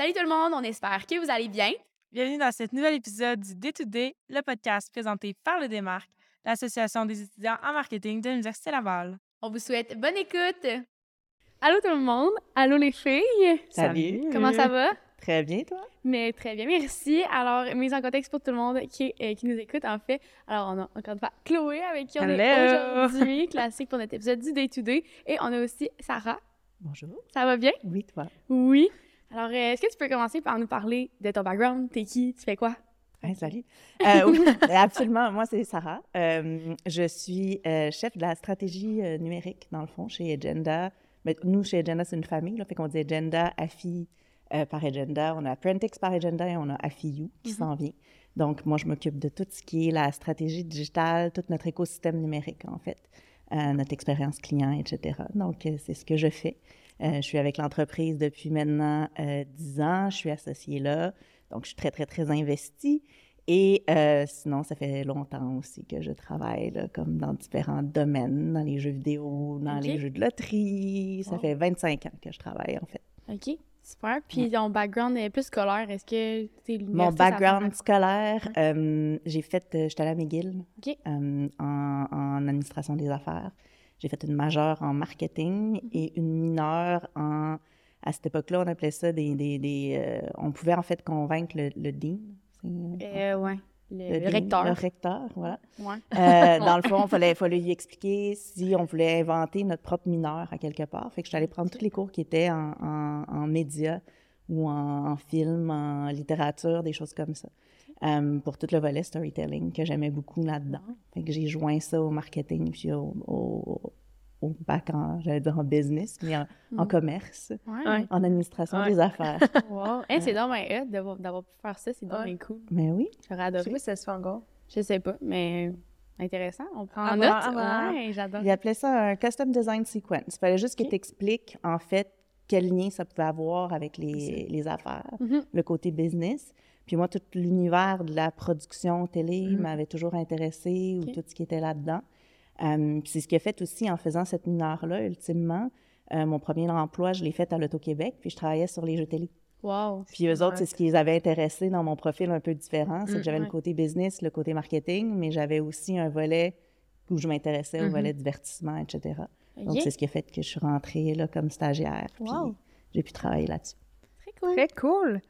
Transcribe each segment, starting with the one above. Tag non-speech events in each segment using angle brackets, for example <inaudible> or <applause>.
Salut tout le monde, on espère que vous allez bien. Bienvenue dans ce nouvel épisode du Day-to-Day, le podcast présenté par le Démarque, l'Association des étudiants en marketing de l'Université Laval. On vous souhaite bonne écoute. Allô tout le monde, allô les filles. Salut. Comment ça va? Très bien, toi? Mais très bien, merci. Alors, mise en contexte pour tout le monde qui, euh, qui nous écoute, en fait. Alors, on a encore une fois Chloé avec qui on est aujourd'hui, <laughs> classique pour notre épisode du Day to Day. Et on a aussi Sarah. Bonjour. Ça va bien? Oui, toi. Oui. Alors, euh, est-ce que tu peux commencer par nous parler de ton background? T'es qui? Tu fais quoi? Salut. Euh, <laughs> oui, absolument. Moi, c'est Sarah. Euh, je suis euh, chef de la stratégie numérique, dans le fond, chez Agenda. Mais nous, chez Agenda, c'est une famille. Là, fait qu'on dit Agenda, AFI par Agenda. On a Prentix par Agenda et on a AFIU qui s'en vient. Donc, moi, je m'occupe de tout ce qui est la stratégie digitale, tout notre écosystème numérique, en fait, notre expérience client, etc. Donc, c'est ce que je fais. Euh, je suis avec l'entreprise depuis maintenant euh, 10 ans. Je suis associée là. Donc, je suis très, très, très investie. Et euh, sinon, ça fait longtemps aussi que je travaille là, comme dans différents domaines, dans les jeux vidéo, dans les jeux de loterie. Ça Wow. fait 25 ans que je travaille, en fait. OK, super. Puis ton background est plus scolaire. Est-ce que t'es Mon background scolaire, euh, j'ai fait, euh, j'étais à McGill euh, en, en administration des affaires. J'ai fait une majeure en marketing et une mineure en... À cette époque-là, on appelait ça des... des, des, euh, on pouvait en fait convaincre le, le dean. c'est- Euh, ouais. Le, recteur. Le recteur, voilà. Ouais. Euh, dans le <laughs> fond, il fallait, fallait lui expliquer si on voulait inventer notre propre mineur à quelque part. Fait que je suis allée prendre tous les cours qui étaient en, en, en médias ou en, en film, en littérature, des choses comme ça. Euh, pour tout le volet storytelling que j'aimais beaucoup là-dedans. Fait que j'ai joint ça au marketing puis au, au, au bac en, j'allais dire en business, mais en, en Mhm. commerce, Ouais. En administration Ouais. des affaires. <laughs> Wow. Hey, c'est donc bien hot d'avoir, d'avoir pu faire ça. C'est Ouais. bien cool. mais oui, J'aurais Je sais adoré. pas si ça se fait encore. Je sais pas, mais intéressant. On prend en voir, note. voir. Ouais, j'adore. Il appelait ça un custom design sequence. Il fallait juste que Ok. tu expliques, en fait, quel lien ça pouvait avoir avec les, affaires, Mhm. le côté business. Puis moi, tout l'univers de la production télé Mhm. m'avait toujours intéressé, ou tout ce qui était là-dedans. Euh, puis c'est ce qui a fait aussi en faisant cette mineure-là, ultimement. euh, mon premier emploi, je l'ai fait à l'Auto-Québec, puis je travaillais sur les jeux télé. Wow. Puis eux autres, c'est ce qui les avait intéressés dans mon profil un peu différent. C'est Mm, que j'avais ouais. le côté business, le côté marketing, mais j'avais aussi un volet où je m'intéressais au Mhm. volet divertissement, etc. Donc, c'est ce qui a fait que je suis rentrée là comme stagiaire. Puis Wow. j'ai pu travailler là-dessus. Très cool. Très cool.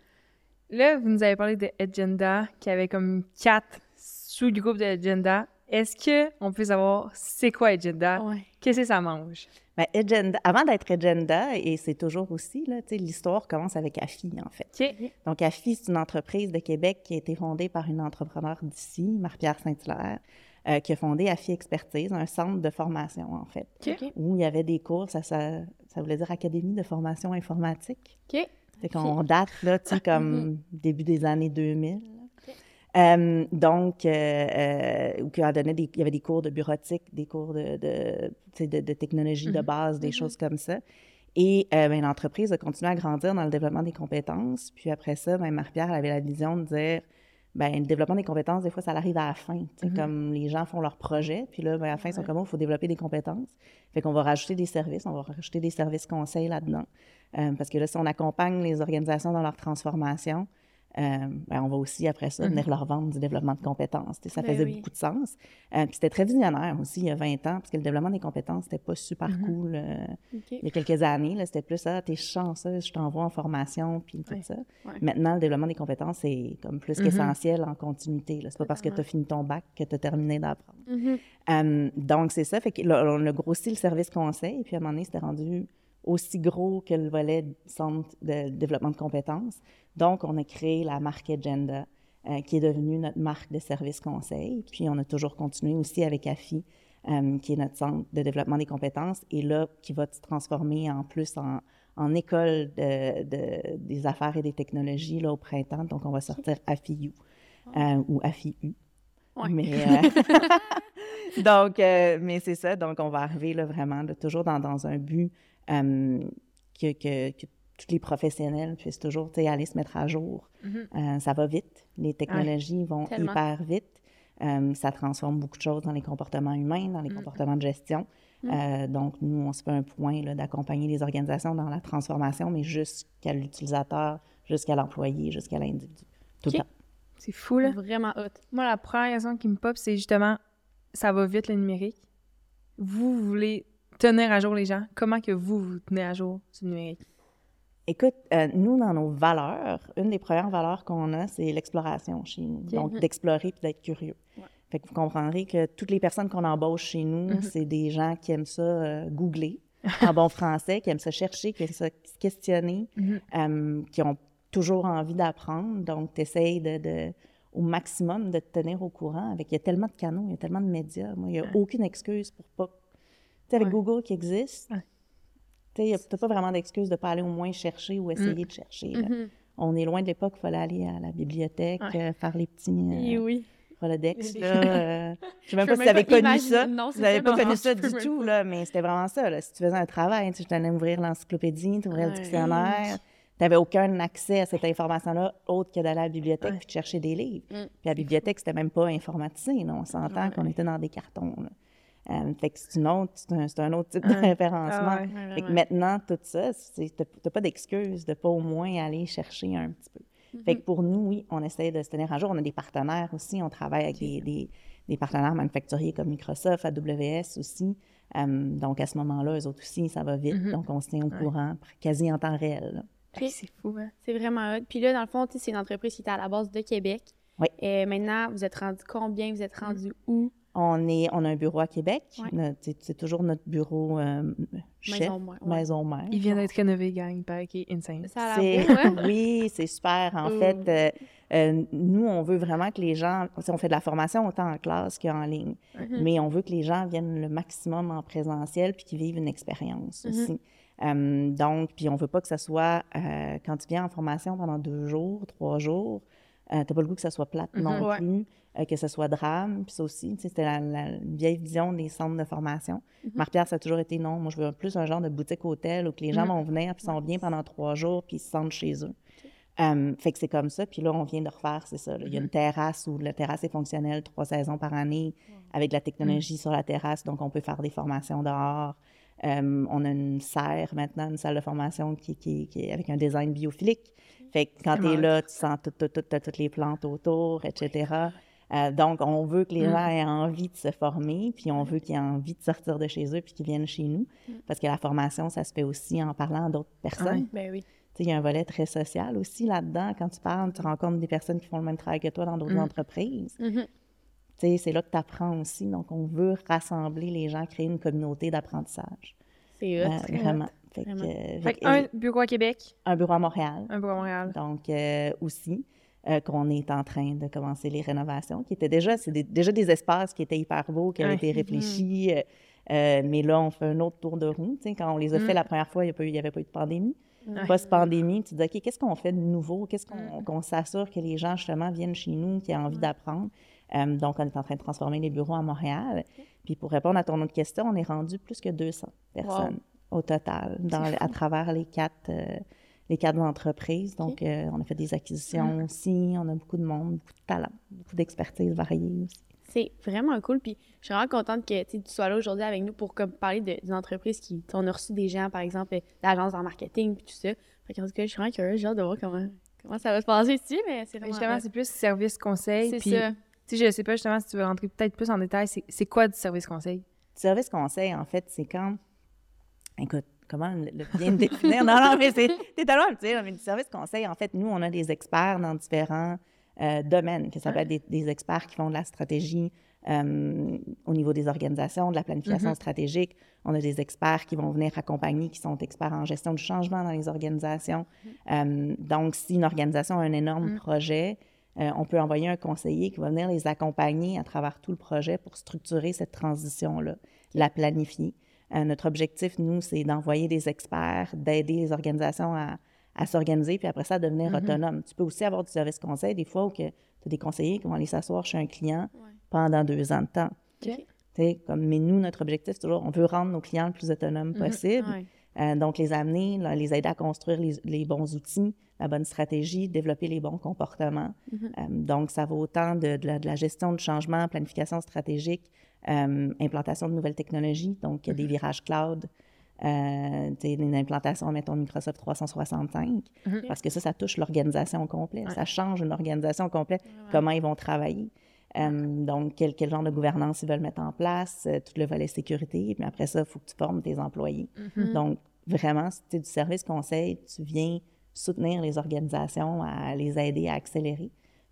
Là, vous nous avez parlé de Agenda, qui avait comme quatre sous-groupes de Agenda. Est-ce que on peut savoir c'est quoi Agenda? Ouais. Qu'est-ce que ça mange? Ben, Agenda, avant d'être Agenda, et c'est toujours aussi, l'histoire commence avec AFI, en fait. OK. Donc, AFI, c'est une entreprise de Québec qui a été fondée par une entrepreneur d'ici, Marie-Pierre Saint-Hilaire, euh, qui a fondé AFI Expertise, un centre de formation, en fait, où il y avait des cours, ça, ça, ça voulait dire Académie de formation informatique. Fait qu'on date, là, tu sais, comme début des années 2000. là. Ok. Euh, donc, euh, euh, où donnait des, il y avait des cours de bureautique, des cours de, de, de, de technologie de Mhm. base, des Mhm. choses comme ça. Et ben, l'entreprise a continué à grandir dans le développement des compétences. Puis après ça, ben, Marie-Pierre avait la vision de dire, ben, le développement des compétences, des fois, ça arrive à la fin. tu sais, Mhm. Comme les gens font leur projet, puis là, ben, à la fin, ils sont Ouais. comme, il faut développer des compétences. Fait qu'on va rajouter des services, on va rajouter des services conseils là-dedans. Euh, parce que là, si on accompagne les organisations dans leur transformation, euh, ben, on va aussi, après ça, venir leur vendre du développement de compétences. Ça Ben faisait oui. beaucoup de sens. Euh, puis c'était très visionnaire aussi, il y a 20 ans, parce que le développement des compétences, c'était pas super Mhm. cool. euh, il y a quelques années, c'était plus, ah, t'es chanceuse, je t'envoie en formation, puis tout Ouais. ça. Ouais. Maintenant, le développement des compétences, c'est comme plus Mhm. qu'essentiel en continuité. C'est pas parce que tu as fini ton bac que tu as terminé d'apprendre. Mhm. Donc, c'est ça. Fait que là, on a grossi le service conseil, puis à un moment donné, c'était rendu aussi gros que le volet centre de développement de compétences. Donc, on a créé la marque Agenda, euh, qui est devenue notre marque de service conseil. Puis, on a toujours continué aussi avec AFI, euh, qui est notre centre de développement des compétences, et là, qui va se transformer en plus en, en école de- de- des affaires et des technologies là, au printemps. Donc, on va sortir AFIU euh, ou AFIU. Ouais. Mais, <laughs> euh, <laughs> donc, mais c'est ça. Donc, on va arriver là, vraiment là, toujours dans, dans un but euh, que, que, que tous les professionnels puissent toujours aller se mettre à jour. Mhm. Euh, ça va vite. Les technologies vont Tellement. hyper vite. Euh, ça transforme beaucoup de choses dans les comportements humains, dans les Mm. comportements de gestion. Mm. Euh, donc, nous, on se fait un point là, d'accompagner les organisations dans la transformation, mais jusqu'à l'utilisateur, jusqu'à l'employé, jusqu'à l'individu. Tout le temps. C'est fou, là. Vraiment hot. Moi, la première raison qui me pop, c'est justement, ça va vite le numérique. Vous voulez tenir à jour les gens? Comment que vous, vous tenez à jour le numérique? Écoute, euh, nous, dans nos valeurs, une des premières valeurs qu'on a, c'est l'exploration chez nous. Donc, d'explorer puis d'être curieux. Ouais. Fait que vous comprendrez que toutes les personnes qu'on embauche chez nous, Mhm. c'est des gens qui aiment ça euh, googler en bon français, qui aiment ça chercher, qui aiment ça se questionner, Mhm. euh, qui ont toujours envie d'apprendre. Donc, tu essayes de, de- au maximum de te tenir au courant. Avec, il y a tellement de canaux, il y a tellement de médias. Moi, il n'y a aucune excuse pour pas... Sais, avec Ouais. Google qui existe, Ouais. tu n'as pas vraiment d'excuse de ne pas aller au moins chercher ou essayer de chercher. là. Mhm. On est loin de l'époque où il fallait aller à la bibliothèque, euh, faire les petits Et euh, oui. Rolodex. Là, <laughs> euh, je sais même pas si tu avais connu ça. non, Vous n'avez pas connu ça <laughs> du tout, là, mais c'était vraiment ça. Là. Si tu faisais un travail, tu allais ouvrir l'encyclopédie, tu ouvrais le dictionnaire, tu n'avais aucun accès à cette information-là autre que d'aller à la bibliothèque Ouais. puis de chercher des livres. Mm. Puis la bibliothèque, c'était même pas informatisé. On s'entend qu'on était dans des cartons. Euh, fait que c'est une autre, c'est un, c'est un autre type de référencement. Ah ouais. Fait que maintenant, tout ça, tu n'as pas d'excuse de pas au moins aller chercher un petit peu. Fait Mhm. que pour nous, oui, on essaie de se tenir à jour. On a des partenaires aussi. On travaille avec des, des- des partenaires manufacturiers comme Microsoft, AWS aussi. Euh, donc, à ce moment-là, eux autres aussi, ça va vite. Mhm. Donc, on se tient au Ouais. courant quasi en temps réel. là. Hey, c'est fou, hein? C'est vraiment hot. Puis là, dans le fond, c'est une entreprise qui était à la base de Québec. Oui. Et maintenant, vous êtes rendu combien? Vous êtes rendu où? On, est, on a un bureau à Québec. Ouais. C'est toujours notre bureau euh, chef, Maison mère, ouais. maison mère. Il vient d'être rénové, gang. Qu'il est insane. Ça a C'est- l'air beau, hein? <laughs> oui, c'est super. En Mm. fait, euh, euh, nous, on veut vraiment que les gens, on fait de la formation autant en classe qu'en ligne, Mhm. mais on veut que les gens viennent le maximum en présentiel puis qu'ils vivent une expérience Mhm. aussi. Donc, puis on veut pas que ça soit, euh, quand tu viens en formation pendant deux jours, trois jours, euh, t'as pas le goût que ça soit plate non Mhm. Ouais. plus, euh, que ce soit drame, puis ça aussi, c'était la, la vieille vision des centres de formation. Mhm. Marc-Pierre, ça a toujours été non, moi je veux plus un genre de boutique-hôtel où que les gens Mhm. vont venir puis sont bien pendant trois jours puis ils se sentent chez eux. Euh, fait que c'est comme ça. Puis là, on vient de refaire, c'est ça. là. Il y a une terrasse où la terrasse est fonctionnelle trois saisons par année avec de la technologie sur la terrasse. Donc, on peut faire des formations dehors. On a une serre maintenant, une salle de formation qui, qui, qui est avec un design biophilique. Fait que quand tu es là, tu sens tout- tout- tout- toutes les plantes autour, etc. Euh, donc, on veut que les Mm. gens aient envie de se former, puis on veut qu'ils aient envie de sortir de chez eux, puis qu'ils viennent chez nous. Parce que la formation, ça se fait aussi en parlant à d'autres personnes. Ben oui. Tu sais, il y a un volet très social aussi là-dedans. Quand tu parles, tu rencontres des personnes qui font le même travail que toi dans d'autres Mm. entreprises. Tu sais, c'est là que tu apprends aussi. Donc, on veut rassembler les gens, créer une communauté d'apprentissage. C'est. Euh, vraiment. Fait que, Vraiment. euh, Fait un bureau à Québec, un bureau à Montréal. un bureau à Montréal. Donc, euh, aussi, euh, qu'on est en train de commencer les rénovations, qui étaient déjà, c'est des- déjà des espaces qui étaient hyper beaux, qui avaient été réfléchis. euh, euh, mais là, on fait un autre tour de roue. Quand on les a Mm. fait la première fois, il n'y avait pas eu de pandémie. Ouais. Post-pandémie, tu te dis, OK, qu'est-ce qu'on fait de nouveau? Qu'est-ce qu'on Mm. qu'on s'assure que les gens, justement, viennent chez nous, qui ont envie d'apprendre? Euh, donc, on est en train de transformer les bureaux à Montréal. Puis, pour répondre à ton autre question, on est rendu plus que 200 personnes au total dans, à travers les quatre, euh, les quatre entreprises. Donc, euh, on a fait des acquisitions aussi. On a beaucoup de monde, beaucoup de talent, beaucoup d'expertise variée aussi. C'est vraiment cool. Puis je suis vraiment contente que tu sois là aujourd'hui avec nous pour comme, parler d'une entreprise qui. On a reçu des gens, par exemple, d'agence en marketing puis tout ça. Fait qu'en tout cas, je suis vraiment curieuse. J'ai hâte de voir comment, comment ça va se passer ici, mais c'est vraiment. Justement, c'est plus service conseil. C'est puis, ça. Tu sais, je sais pas justement si tu veux rentrer peut-être plus en détail, c'est c'est quoi du service conseil? Service conseil, en fait, c'est quand. Écoute, comment le, bien définir? <laughs> Non, non, mais c'est tellement le dire, mais du service conseil, en fait, nous, on a des experts dans différents euh, domaines, que ça peut être des, des experts qui font de la stratégie euh, au niveau des organisations, de la planification Mhm. stratégique. On a des experts qui vont venir accompagner, qui sont experts en gestion du changement dans les organisations. Euh, donc, si une organisation a un énorme Mhm. projet, euh, on peut envoyer un conseiller qui va venir les accompagner à travers tout le projet pour structurer cette transition-là, la planifier. Euh, notre objectif, nous, c'est d'envoyer des experts, d'aider les organisations à, à s'organiser, puis après ça, à devenir Mhm. autonomes. Tu peux aussi avoir du service conseil, des fois, où tu as des conseillers qui vont aller s'asseoir chez un client Ouais. pendant deux ans de temps. OK. Tu sais, Comme, mais nous, notre objectif, c'est toujours, on veut rendre nos clients le plus autonomes Mhm. possible. Ouais. Euh, donc, les amener, là, les aider à construire les, les bons outils, la bonne stratégie, développer les bons comportements. Mhm. Euh, donc, ça va autant de, de la, de la gestion de changement, planification stratégique, implantation de nouvelles technologies. Donc, des virages cloud euh, une implantation, mettons, Microsoft 365, Mhm. parce que ça, ça touche l'organisation complète. Ouais. Ça change une organisation complète, comment ils vont travailler. Euh, donc, quel, quel genre de gouvernance ils veulent mettre en place, euh, tout le volet sécurité. Puis après ça, il faut que tu formes tes employés. Mhm. Donc, vraiment, si tu es du service conseil, tu viens soutenir les organisations, à les aider à accélérer.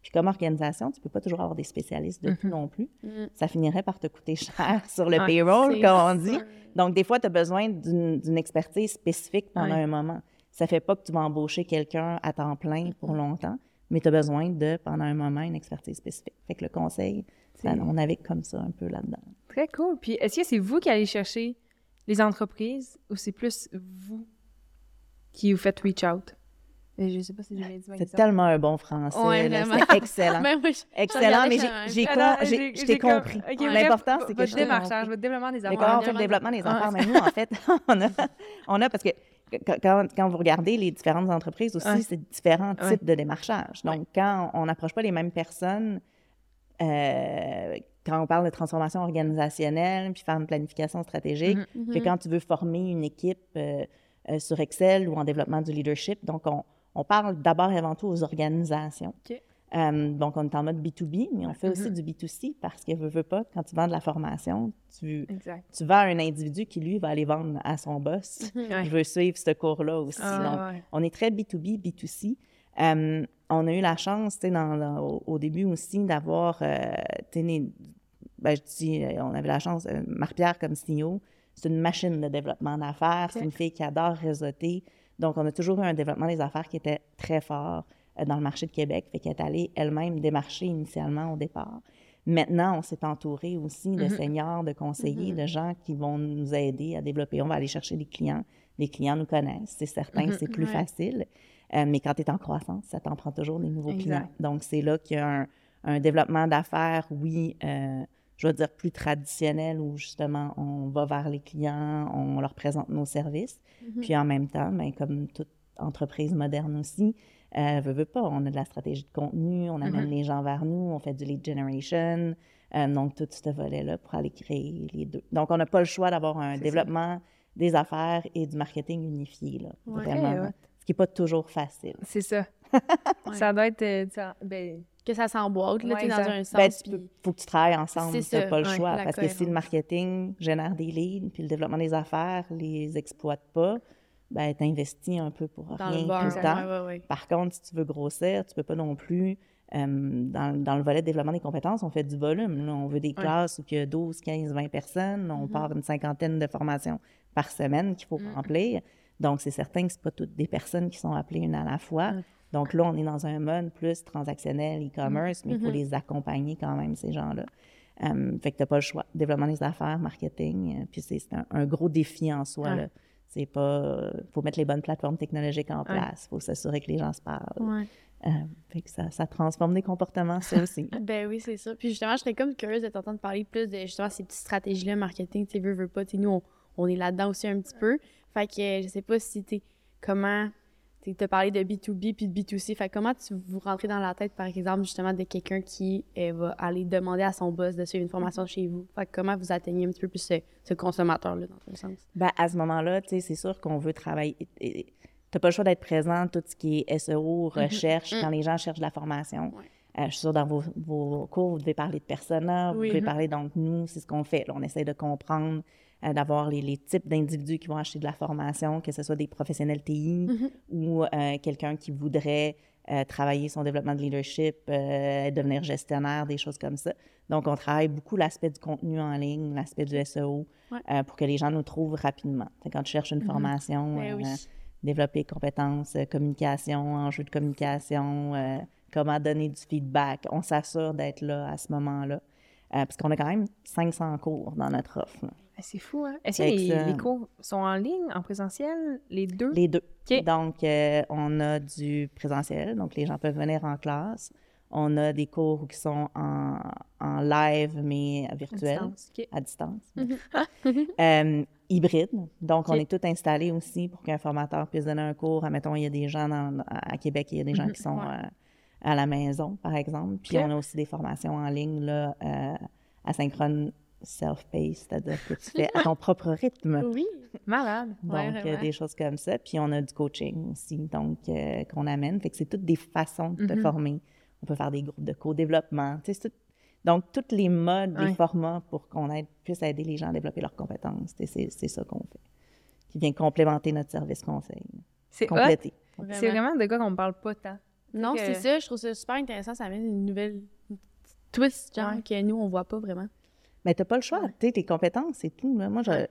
Puis comme organisation, tu peux pas toujours avoir des spécialistes de tout non plus. Mhm. Ça finirait par te coûter cher <laughs> sur le payroll, comme on dit. Donc, des fois, tu as besoin d'une expertise spécifique pendant un moment. Ça fait pas que tu vas embaucher quelqu'un à temps plein pour longtemps, mais tu as besoin de, pendant un moment, une expertise spécifique. Fait que le conseil, ça, on navigue comme ça un peu là-dedans. Très cool. Puis est-ce que c'est vous qui allez chercher les entreprises ou c'est plus vous qui vous faites reach out? Je sais pas si j'ai bien dit C'est tellement un bon français. Ouais. C'est <laughs> excellent. Ben, je- Excellent, mais ça, j'ai- j'ai Ah j'ai- j'ai- je t'ai compris. L'important, c'est que votre je démarchage, votre développement des le développement des affaires? Mais nous, en fait, <laughs> on a, on a parce que quand, quand- vous regardez les différentes entreprises aussi, Ouais. c'est différents Ouais. types de démarchage. Donc, quand on n'approche pas les mêmes personnes, euh, quand on parle de transformation organisationnelle, puis faire une planification stratégique, Mhm. que quand tu veux former une équipe euh, euh, sur Excel ou en développement du leadership, donc on, on parle d'abord et avant tout aux organisations. Euh, donc, on est en mode B2B, mais on fait aussi Mhm. du B2C parce que, veux, veux pas, quand tu vends de la formation, tu, Exact. tu vends à un individu qui, lui, va aller vendre à son boss. <laughs> Ouais. Je veux suivre ce cours-là aussi. Donc, Ah, ouais. on est très B2B, B2C. Euh, on a eu la chance, tu sais, au, au début aussi, d'avoir, euh, tu sais, né- ben, je dis, euh, on avait la chance, Marc-Pierre comme CEO, c'est une machine de développement d'affaires, c'est une fille qui adore réseauter. Donc, on a toujours eu un développement des affaires qui était très fort euh, dans le marché de Québec, fait qu'elle est allée elle-même démarcher initialement au départ. Maintenant, on s'est entouré aussi de Mhm. seniors, de conseillers, de gens qui vont nous aider à développer. On va aller chercher des clients. Les clients nous connaissent, c'est certain, Mhm. c'est plus Ouais. facile. Euh, mais quand tu es en croissance, ça t'en prend toujours des nouveaux Exact. clients. Donc, c'est là qu'il y a un, un développement d'affaires, oui, euh, je veux dire plus traditionnel, où justement, on va vers les clients, on leur présente nos services. Mhm. Puis en même temps, ben, comme toute entreprise moderne aussi, euh, veut, veut pas, on a de la stratégie de contenu, on amène Mhm. les gens vers nous, on fait du lead generation, euh, donc tout ce volet-là pour aller créer les deux. Donc, on n'a pas le choix d'avoir un ça. développement des affaires et du marketing unifié, là, Ouais. vraiment. Ce qui n'est pas toujours facile. C'est ça. Ouais. <laughs> Ça doit être. euh, ça- ben, Que ça s'emboîte, là, Ouais, tu sais, dans un sens. Ben, tu puis- peux- faut que tu travailles ensemble, C'est tu n'as pas le ouais, choix. Parce que si le marketing génère des leads, puis le développement des affaires les exploite pas, ben, tu investis un peu pour dans rien le tout le temps. Ouais, ouais, ouais. Par contre, si tu veux grossir, tu peux pas non plus, euh, dans, dans le volet de développement des compétences, on fait du volume. là. On veut des Ouais. classes où il y a 12, 15, 20 personnes. On Mhm. part une cinquantaine de formations par semaine qu'il faut Mhm. remplir. Donc, c'est certain que ce pas toutes des personnes qui sont appelées une à la fois. Donc là, on est dans un mode plus transactionnel, e-commerce, mais il faut Mhm. les accompagner quand même, ces gens-là. Euh, fait que tu n'as pas le choix. Développement des affaires, marketing, euh, puis c'est un, un gros défi en soi. Ouais. là. C'est pas... faut mettre les bonnes plateformes technologiques en Ouais. place. Il faut s'assurer que les gens se parlent. Ouais. Euh, fait que ça, ça transforme des comportements, ça aussi. <laughs> Ben oui, c'est ça. Puis justement, je serais comme curieuse de t'entendre parler plus de justement ces petites stratégies-là, marketing, tu veux, veux pas. Tu sais, nous, on, on est là-dedans aussi un petit peu. Fait que euh, je sais pas si tu comment tu as parlé de B2B puis de B2C. Fait comment tu vous rentrez dans la tête, par exemple, justement, de quelqu'un qui va aller demander à son boss de suivre une formation chez vous? Fait comment vous atteignez un petit peu plus ce, ce consommateur-là, dans un sens? Ben, à ce moment-là, tu sais, c'est sûr qu'on veut travailler. Tu n'as pas le choix d'être présent, tout ce qui est SEO, recherche, Mhm. quand les gens cherchent de la formation. Ouais. Euh, je suis sûre, dans vos, vos cours, vous devez parler de persona, vous Oui. devez Mhm. parler, donc nous, c'est ce qu'on fait. là. on essaie de comprendre, euh, d'avoir les, les types d'individus qui vont acheter de la formation, que ce soit des professionnels TI Mhm. ou euh, quelqu'un qui voudrait euh, travailler son développement de leadership, devenir gestionnaire, des choses comme ça. Donc, on travaille beaucoup l'aspect du contenu en ligne, l'aspect du SEO, Ouais. pour que les gens nous trouvent rapidement. Quand tu cherches une Mhm. formation, Ben oui. développer compétences, communication, enjeux de communication, comment donner du feedback. On s'assure d'être là à ce moment-là. Parce qu'on a quand même 500 cours dans notre offre. là. Ben, c'est fou, hein? Est-ce que les, cours sont en ligne, en présentiel, les deux? Les deux. Donc, euh, on a du présentiel, donc les gens peuvent venir en classe. On a des cours qui sont en, en live, mais À virtuel, distance, OK. à distance. Mhm. <laughs> Euh, hybride. Donc, on est tout installé aussi pour qu'un formateur puisse donner un cours. Admettons, il y a des gens dans- à Québec, il y a des gens Mhm. qui sont Ouais. euh, à la maison, par exemple. Puis, on a aussi des formations en ligne, là, euh, asynchrone self-paced, c'est-à-dire que tu fais à ton <laughs> propre rythme. Oui. Malade. Donc, Ouais, euh, des choses comme ça. Puis, on a du coaching aussi, donc, euh, qu'on amène. Fait que c'est toutes des façons de te Mhm. former. On peut faire des groupes de co-développement. Tu sais, c'est tout- Donc, tous les modes, Ouais. les formats pour qu'on aide, puisse aider les gens à développer leurs compétences. Tu sais, C'est c'est ça qu'on fait. Qui vient complémenter notre service conseil. C'est hot. Compléter. C'est vraiment de quoi qu'on parle pas tant. Non, que- c'est ça. Je trouve ça super intéressant. Ça amène une nouvelle twist, genre, Ouais. que nous, on voit pas vraiment. Mais t'as pas le choix. Ouais. Tu tes compétences, c'est tout. là. Moi, je, Ouais.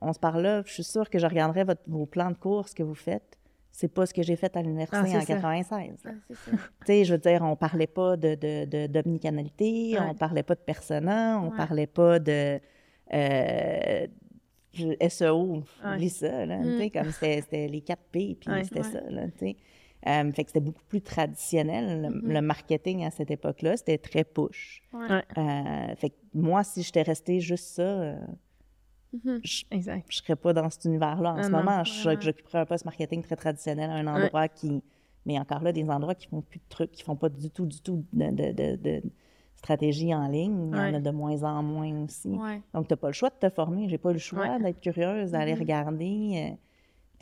on se parle là, je suis sûre que je regarderai votre, vos plans de cours, ce que vous faites. C'est pas ce que j'ai fait à l'université Ah, en ça. 96. Ah. Tu <laughs> je veux dire, on parlait pas de, de, de- d'omnicanalité, Ouais. on parlait pas de persona, on Ouais. parlait pas de euh, SEO, Ouais. oublie ça, là, sais, comme c'était, les 4 P, puis Ouais. c'était Ouais. ça, là. Euh, fait que c'était beaucoup plus traditionnel, le, Mhm. le marketing à cette époque-là, c'était très push. Ouais. Euh, fait que moi, si j'étais restée juste ça, euh, Mhm. je, Exact. je serais pas dans cet univers-là en Ah ce non, moment. J'occuperais un poste marketing très traditionnel à un endroit qui. Mais encore là, des endroits qui font plus de trucs, qui font pas du tout, du tout de, de, de- de stratégie en ligne. Il y en a de moins en moins aussi. Ouais. Donc, tu n'as pas le choix de te former. J'ai pas le choix Ouais. d'être curieuse, d'aller Mhm. regarder,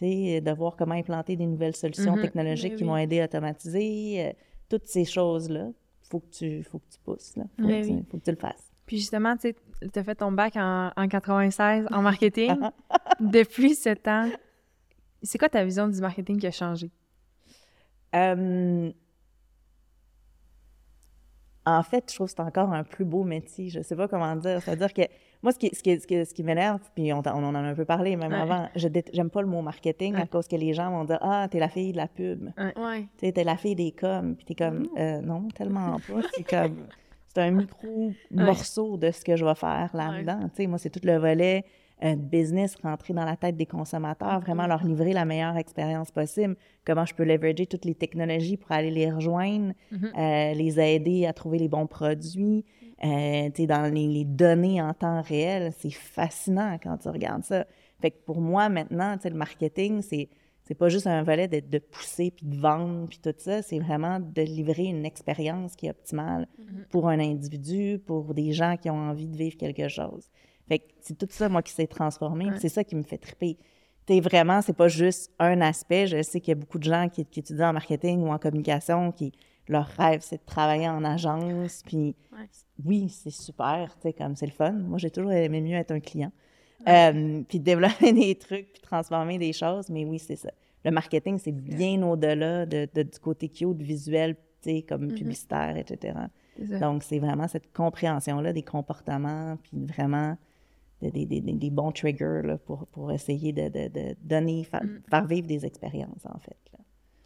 euh, de voir comment implanter des nouvelles solutions Mhm. technologiques Mais qui oui. vont aider à automatiser. euh, toutes ces choses-là, faut que tu, faut que tu pousses. Là. Faut, Mais que tu, oui. faut que tu le fasses. Puis justement, tu as fait ton bac en, en 96 en <laughs> marketing. <laughs> Depuis ce temps, c'est quoi ta vision du marketing qui a changé? Euh, en fait, je trouve que c'est encore un plus beau métier. Je sais pas comment dire. C'est-à-dire que moi, ce qui, ce qui, ce qui, ce qui m'énerve, puis on, on en a un peu parlé même Ouais. avant, je j'aime pas le mot marketing à cause que les gens vont dire Ah, t'es la fille de la pub. Ouais. Tu sais, t'es la fille des coms. Puis t'es comme Euh, Non, tellement pas. <laughs> C'est comme. C'est un micro-morceau de ce que je vais faire là-dedans. Tu sais, moi, c'est tout le volet euh, business, rentrer dans la tête des consommateurs, vraiment leur livrer la meilleure expérience possible. Comment je peux leverager toutes les technologies pour aller les rejoindre, Mhm. euh, les aider à trouver les bons produits. Euh, dans les, les données en temps réel, c'est fascinant quand tu regardes ça. Fait que pour moi, maintenant, le marketing, c'est c'est pas juste un volet de, de pousser puis de vendre puis tout ça, c'est vraiment de livrer une expérience qui est optimale pour un individu, pour des gens qui ont envie de vivre quelque chose. Fait que c'est tout ça, moi, qui s'est transformé. puis Ouais. C'est ça qui me fait triper. Sais, vraiment, c'est pas juste un aspect. Je sais qu'il y a beaucoup de gens qui, qui étudient en marketing ou en communication qui, leur rêve, c'est de travailler en agence. Puis Ouais. oui, c'est super, tu sais, comme c'est le fun. Moi, j'ai toujours aimé mieux être un client. Euh, puis développer <laughs> des trucs, puis transformer des choses. Mais oui, c'est ça. Le marketing, c'est bien au-delà de, de- du côté cute, visuel, tu sais, comme Mhm. publicitaire, etc. Donc, c'est vraiment cette compréhension-là des comportements, puis vraiment des, des- des- des bons triggers là, pour, pour essayer de, de- de donner, fa- Mm. faire vivre des expériences, en fait. là.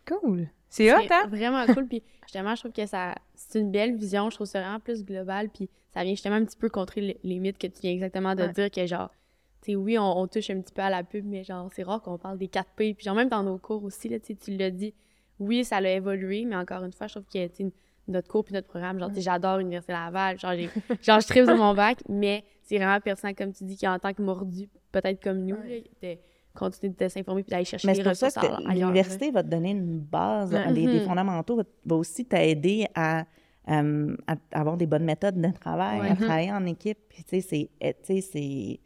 Cool. C'est hot, C'est hein? vraiment cool. Puis justement, je trouve que ça, c'est une belle vision. Je trouve ça vraiment plus global. Puis ça vient justement un petit peu contrer les, les mythes que tu viens exactement de Ouais. dire que genre, tu sais, oui, on, on touche un petit peu à la pub, mais genre, c'est rare qu'on parle des 4 P. Puis genre, même dans nos cours aussi, là, tu l'as dit, oui, ça a évolué, mais encore une fois, je trouve que, tu notre cours puis notre programme, genre, tu sais, j'adore l'Université Laval. Genre, j'ai, genre, je tripe sur mon bac, mais c'est vraiment pertinent, comme tu dis, qu'en tant que mordu, peut-être comme nous, là, de continuer de s'informer puis d'aller chercher Mais les c'est pour ça ressources que là. l'université va te donner une base, Ouais. des, des Mhm. fondamentaux, va, va aussi t'aider à, euh, à avoir des bonnes méthodes de travail, Ouais. à travailler en équipe. Puis, tu sais, c'est- eh, tu sais, c'est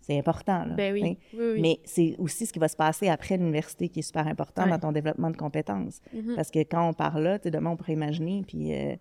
c'est important. Là, Ben oui, oui, oui. Mais c'est aussi ce qui va se passer après l'université qui est super important Ouais. dans ton développement de compétences. Mhm. Parce que quand on parle là, tu sais, demain, on pourrait imaginer, puis euh,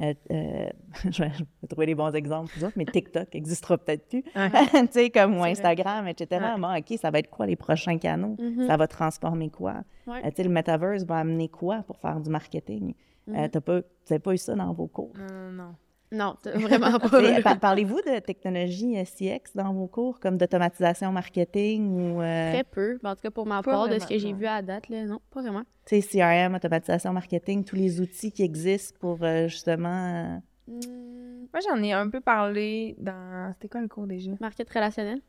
euh, euh, <laughs> je, vais, trouver les bons exemples, mais TikTok n'existera peut-être plus. <laughs> Tu sais, comme ou vrai. Instagram, etc. Ouais. Bon, OK, ça va être quoi les prochains canaux? Mhm. Ça va transformer quoi? Ouais. Euh, tu sais, le metaverse va amener quoi pour faire du marketing? Pas, vous n'avez pas eu ça dans vos cours? Non, non, non. Vraiment <laughs> pas. par- Parlez-vous de technologie euh, CX dans vos cours, comme d'automatisation marketing ou euh, Très peu. En tout cas, pour ma Pas part, de ce que j'ai vu à date, là, non, pas vraiment. tu sais, CRM, automatisation marketing, tous les outils qui existent pour euh, justement... euh, Moi, j'en ai un peu parlé dans. C'était quoi le cours déjà? Market relationnel.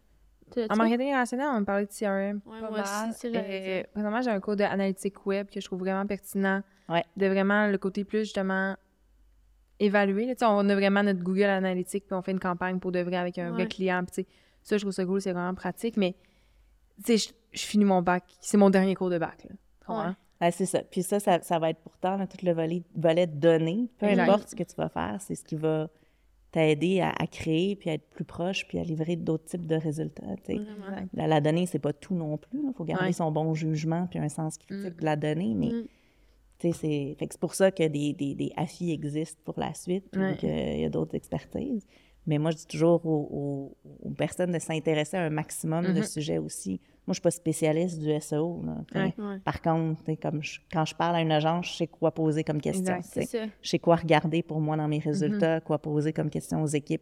En marketing relationnel, on parlé de CRM. Ouais, pas moi aussi, mal. dire. présentement, j'ai un cours d'analytique web que je trouve vraiment pertinent. Ouais. De vraiment le côté plus, justement, évaluer. là. Tu sais, on a vraiment notre Google Analytics, puis on fait une campagne pour de vrai avec un vrai client. Puis, tu sais, ça, je trouve ça cool, c'est vraiment pratique. Mais, tu sais, je, je finis mon bac. C'est mon dernier cours de bac. Là. Ouais. c'est ça. Puis ça, ça, ça va être pourtant là, tout le volet, volet de données. Peu Exact. importe ce que tu vas faire, c'est ce qui va t'aider à, à créer, puis à être plus proche, puis à livrer d'autres types de résultats. tu sais. Vraiment. La, la donnée, c'est pas tout non plus. Il faut garder Ouais. son bon jugement, puis un sens critique de la donnée, mais Mm. C'est fait que c'est pour ça que des, des, des AFI existent pour la suite, puis Ouais. qu'il y a d'autres expertises. Mais moi, je dis toujours aux, aux- aux personnes de s'intéresser à un maximum de Mhm. sujets aussi. Moi, je suis pas spécialiste du SEO. là. Ouais. Ouais. Par contre, comme je- quand je parle à une agence, je sais quoi poser comme question. Exact. Je sais quoi regarder pour moi dans mes résultats, Mhm. quoi poser comme question aux équipes,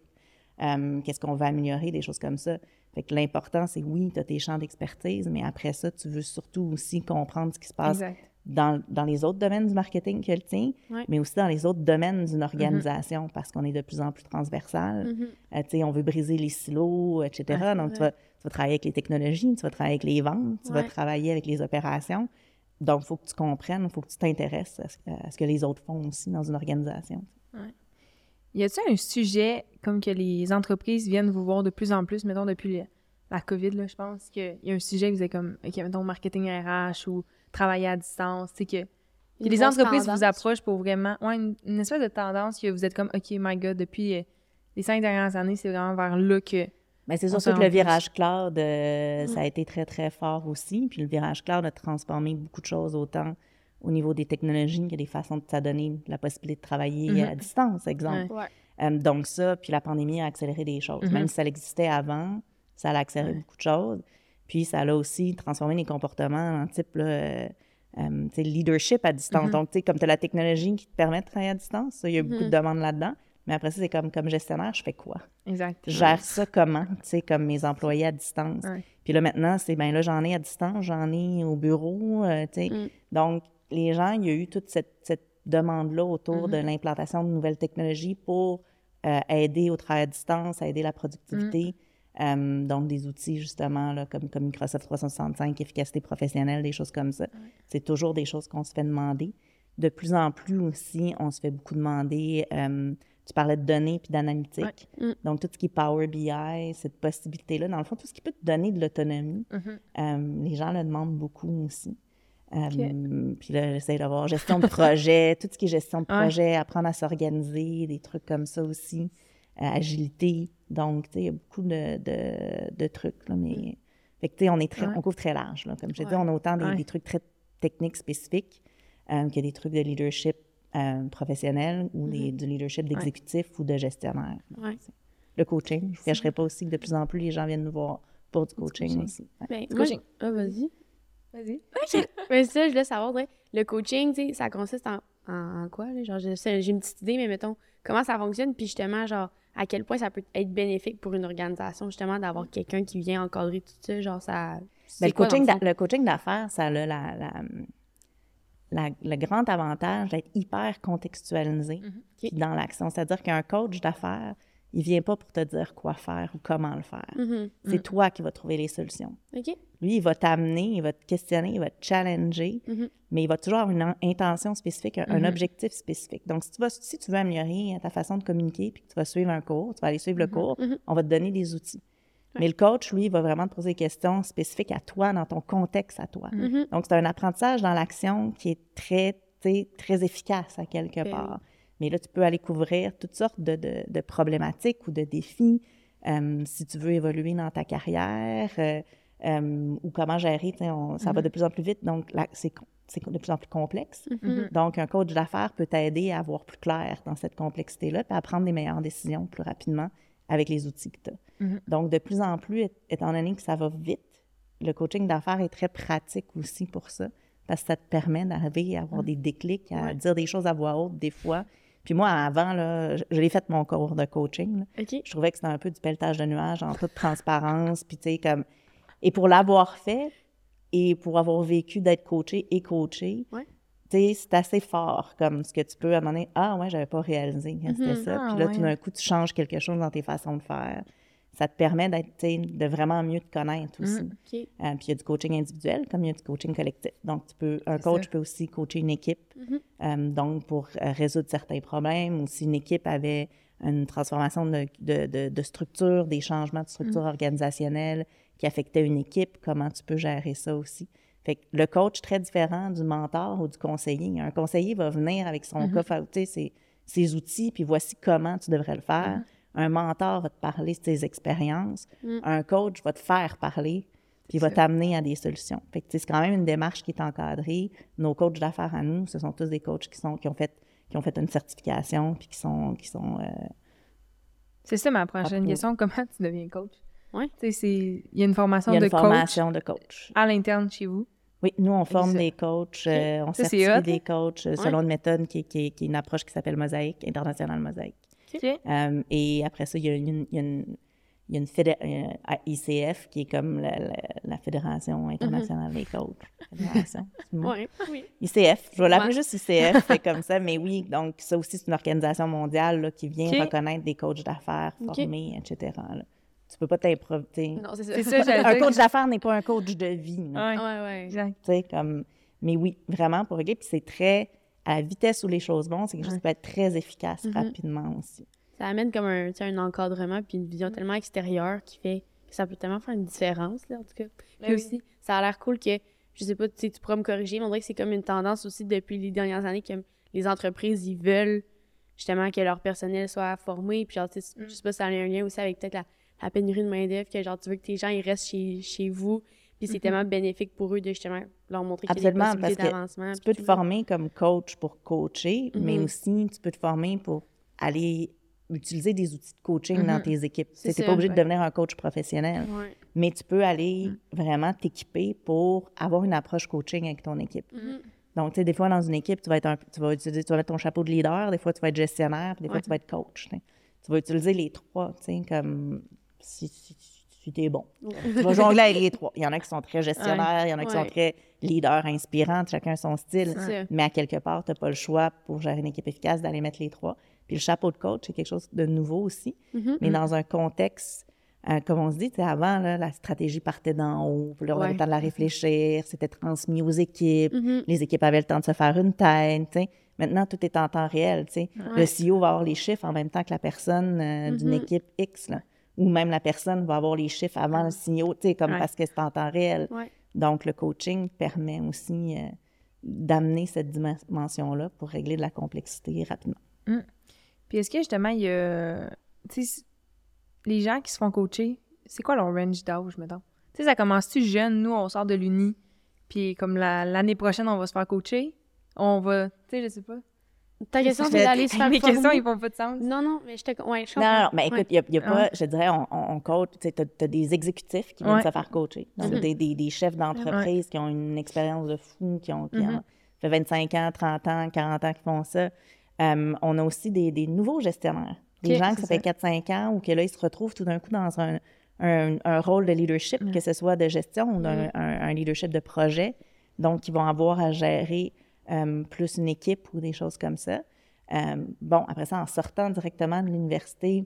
euh, qu'est-ce qu'on va améliorer, des choses comme ça. Fait que l'important, c'est oui, tu as tes champs d'expertise, mais après ça, tu veux surtout aussi comprendre ce qui se passe Exact. Dans, dans les autres domaines du marketing que le tien, Ouais. mais aussi dans les autres domaines d'une organisation, parce qu'on est de plus en plus transversal. Euh, tu sais, on veut briser les silos, etc. Ouais, Donc, tu vas, tu vas travailler avec les technologies, tu vas travailler avec les ventes, tu vas travailler avec les opérations. Donc, il faut que tu comprennes, il faut que tu t'intéresses à, ce- à ce que les autres font aussi dans une organisation. Y a-t-il un sujet comme que les entreprises viennent vous voir de plus en plus, mettons depuis la COVID, là, je pense qu'il y a un sujet que vous êtes comme, OK, mettons marketing RH ou travailler à distance, tu sais, que, les entreprises vous tendance. approchent pour vraiment, ouais, une, une espèce de tendance que vous êtes comme, OK, my God, depuis euh, les cinq dernières années, c'est vraiment vers là que, Mais c'est On sûr que le virage cloud, euh, ça a été très, très fort aussi. Puis le virage cloud a transformé beaucoup de choses, autant au niveau des technologies que des façons de s'adonner la possibilité de travailler Mhm. à distance, exemple. Ouais. Euh, donc ça, puis la pandémie a accéléré des choses. Mhm. Même si ça existait avant, ça a accéléré beaucoup de choses. Puis ça a aussi transformé les comportements en type là, euh, euh, leadership à distance. Mhm. Donc, tu sais, comme tu as la technologie qui te permet de travailler à distance, il y a beaucoup de Mhm. demandes là-dedans. Mais après ça, c'est comme, comme gestionnaire, je fais quoi? exact. Je gère ça comment, tu sais, comme mes employés à distance? Ouais. Puis là, maintenant, c'est, ben là, j'en ai à distance, j'en ai au bureau, euh, tu sais. Mm. Donc, les gens, il y a eu toute cette, cette demande-là autour de l'implantation de nouvelles technologies pour euh, aider au travail à distance, aider la productivité. Euh, donc, des outils, justement, là, comme, comme Microsoft 365, efficacité professionnelle, des choses comme ça. C'est toujours des choses qu'on se fait demander. De plus en plus aussi, on se fait beaucoup demander, euh, tu parlais de données puis d'analytique. Ouais. Mm. Donc, tout ce qui est Power BI, cette possibilité-là, dans le fond, tout ce qui peut te donner de l'autonomie, Mhm. euh, les gens le demandent beaucoup aussi. Euh, Puis là, j'essaie d'avoir gestion de projet, <laughs> tout ce qui est gestion de Ouais. projet, apprendre à s'organiser, des trucs comme ça aussi, euh, agilité. Donc, tu sais, il y a beaucoup de, de, de trucs, là, mais... Fait que, tu sais, on, est très, Ouais. on couvre très large, là. Comme je Ouais. on a autant des, Ouais. des trucs très techniques spécifiques euh, que des trucs de leadership euh, professionnel ou des- du leadership d'exécutif ou de gestionnaire. Ouais. Le coaching, je ne vous cacherai pas aussi que de plus en plus, les gens viennent nous voir pour du coaching, coaching. aussi. Ouais. Ben, Du moi, coaching. je- Ah, vas-y. Vas-y. <laughs> Mais ça, je voulais savoir, ouais, le coaching, tu sais, ça consiste en, en, en quoi? Là? Genre, j'ai une petite idée, mais mettons, comment ça fonctionne, puis justement, genre, à quel point ça peut être bénéfique pour une organisation, justement, d'avoir quelqu'un qui vient encadrer tout ça, genre, ça... Ben, le, quoi, coaching le coaching d'affaires, ça a la, la- la- le grand avantage d'être hyper contextualisé Mhm. puis dans l'action. C'est-à-dire qu'un coach d'affaires, il vient pas pour te dire quoi faire ou comment le faire. Mhm. C'est Mm. toi qui vas trouver les solutions. OK? Lui, il va t'amener, il va te questionner, il va te challenger, Mhm. mais il va toujours avoir une en- intention spécifique, un, un Mhm. objectif spécifique. Donc, si tu, vas, si tu veux améliorer ta façon de communiquer puis que tu vas suivre un cours, tu vas aller suivre le cours, on va te donner des outils. Ouais. Mais le coach, lui, il va vraiment te poser des questions spécifiques à toi, dans ton contexte à toi. Donc, c'est un apprentissage dans l'action qui est très, très efficace à quelque Ben part. Mais là, tu peux aller couvrir toutes sortes de, de- de problématiques ou de défis. euh, si tu veux évoluer dans ta carrière euh, euh, ou comment gérer, ça va Mhm. de plus en plus vite, donc là, c'est de plus en plus complexe. Mhm. Donc, un coach d'affaires peut t'aider à voir plus clair dans cette complexité-là, puis à prendre des meilleures décisions plus rapidement avec les outils que tu as. Mhm. Donc, de plus en plus, étant donné que ça va vite, le coaching d'affaires est très pratique aussi pour ça, parce que ça te permet d'arriver à avoir des déclics, à Ouais. dire des choses à voix haute des fois. Puis moi, avant, là, je, je l'ai fait mon cours de coaching. là. Je trouvais que c'était un peu du pelletage de nuages en toute transparence. Puis, tu sais, comme. Et pour l'avoir fait et pour avoir vécu d'être coaché et coaché, Ouais. tu sais, c'est assez fort comme ce que tu peux à un moment donné. Ah, ouais, j'avais pas réalisé que c'était Mhm. ça. Ah, Puis là, ouais. tout d'un coup, tu changes quelque chose dans tes façons de faire. Ça te permet d'être, de vraiment mieux te connaître aussi. Mhm. OK. Euh, puis il y a du coaching individuel comme il y a du coaching collectif. Donc, tu peux, un coach ça. peut aussi coacher une équipe, Mhm. euh, donc pour euh, résoudre certains problèmes. Ou si une équipe avait une transformation de, de, de- de structure, des changements de structure organisationnelle qui affectaient une équipe, comment tu peux gérer ça aussi? Fait que le coach, très différent du mentor ou du conseiller. Un conseiller va venir avec son Mhm. coffre ses outils, puis voici comment tu devrais le faire. Un mentor va te parler de ses expériences, Mm. un coach va te faire parler, puis il va t'amener à des solutions. Fait que, tu sais, c'est quand même une démarche qui est encadrée. Nos coachs d'affaires à nous, ce sont tous des coachs qui, sont, qui, ont, fait, qui ont fait une certification, puis qui sont... Qui sont euh, C'est ça ma prochaine question. <laughs> Comment tu deviens coach? Ouais. Tu sais, c'est... Il y a une formation il y a de une coach formation de coach. à l'interne chez vous. Oui, nous, on forme des coachs, euh, on certifie des coachs euh, selon une méthode qui, qui est une approche qui s'appelle Mosaïque, International Mosaïque. Euh, et après ça, il y a une, il y a une, il y a une fédé- euh, ICF qui est comme la, la- la Fédération internationale des coachs. Fédération, le mot? Ouais, oui. ICF, je vais l'appeler Ouais. juste ICF, <laughs> c'est comme ça, mais oui, donc ça aussi, c'est une organisation mondiale là, qui vient reconnaître des coachs d'affaires formés, etc. là. Tu peux pas t'improviser. Non, c'est ça. C'est ça, j'allais Un coach d'affaires n'est pas un coach de vie. Ouais, ouais. exact. Tu sais, comme... Mais oui, vraiment pour régler. Puis c'est très... À la vitesse où les choses vont, c'est quelque chose qui peut être très efficace Mhm. rapidement aussi. Ça amène comme un, un encadrement puis une vision tellement extérieure qui fait que ça peut tellement faire une différence, là, en tout cas. Puis oui. aussi, ça a l'air cool que, je sais pas, tu sais, tu pourras me corriger, mais on dirait que c'est comme une tendance aussi depuis les dernières années que les entreprises, ils veulent justement que leur personnel soit formé. Puis genre, tu sais, je sais pas si ça a un lien aussi avec peut-être la, la pénurie de main-d'œuvre, que genre, tu veux que tes gens, ils restent chez, chez vous. Puis c'est tellement bénéfique pour eux de justement leur montrer qu'il y a des Absolument, possibilités parce que d'avancement. Tu peux te former comme coach pour coacher, mais Mhm. aussi tu peux te former pour aller utiliser des outils de coaching dans Mhm. tes équipes. Tu n'es pas obligé de devenir un coach professionnel, Ouais. mais tu peux aller vraiment t'équiper pour avoir une approche coaching avec ton équipe. Donc, tu sais, des fois, dans une équipe, tu vas, être un, tu, vas utiliser, tu vas mettre ton chapeau de leader, des fois, tu vas être gestionnaire, puis des fois, Ouais. tu vas être coach. tu vas utiliser les trois, tu sais, comme si, si, si bon. Tu vas jongler avec les trois. Il y en a qui sont très gestionnaires, il y en a qui sont très leaders, inspirants, chacun son style. Mais à quelque part, tu n'as pas le choix pour gérer une équipe efficace d'aller mettre les trois. Puis le chapeau de coach, c'est quelque chose de nouveau aussi, Mhm. mais dans un contexte, euh, comme on se dit, avant, là, la stratégie partait d'en haut, puis là, on avait Ouais. le temps de la réfléchir, c'était transmis aux équipes, les équipes avaient le temps de se faire une tête. Maintenant, tout est en temps réel. Le CEO va avoir les chiffres en même temps que la personne euh, d'une équipe X, là. Ou même la personne va avoir les chiffres avant le CEO, tu sais, comme Ouais. parce que c'est en temps réel. Ouais. Donc, le coaching permet aussi euh, d'amener cette dimension-là pour régler de la complexité rapidement. Puis est-ce que justement, il y a. Tu sais, les gens qui se font coacher, c'est quoi leur range d'âge, mettons? Tu sais, ça commence-tu jeune? Nous, on sort de l'uni, puis comme la- l'année prochaine, on va se faire coacher? On va. Tu sais, je sais pas. Ta question, Tu c'est d'aller se faire Mes questions, ils font pas de sens. Non, non, mais je te... Ouais, je comprends. non, non, mais écoute, Ouais. il y a, y a pas, Ouais. je dirais, on, on, coach, tu sais, t'as as des exécutifs qui viennent Ouais. se faire coacher. Donc, Mhm. des, des, des chefs d'entreprise qui ont une expérience de fou, qui ont, qui Mhm. ont fait 25 ans, 30 ans, 40 ans qui font ça. Euh, on a aussi des, des nouveaux gestionnaires. Des gens qui ça fait 4-5 ans ou que là, ils se retrouvent tout d'un coup dans un, un, un rôle de leadership, que ce soit de gestion ou d'un Mhm. un, un leadership de projet. Donc, ils vont avoir à gérer euh, plus une équipe ou des choses comme ça. Euh, bon, après ça, en sortant directement de l'université,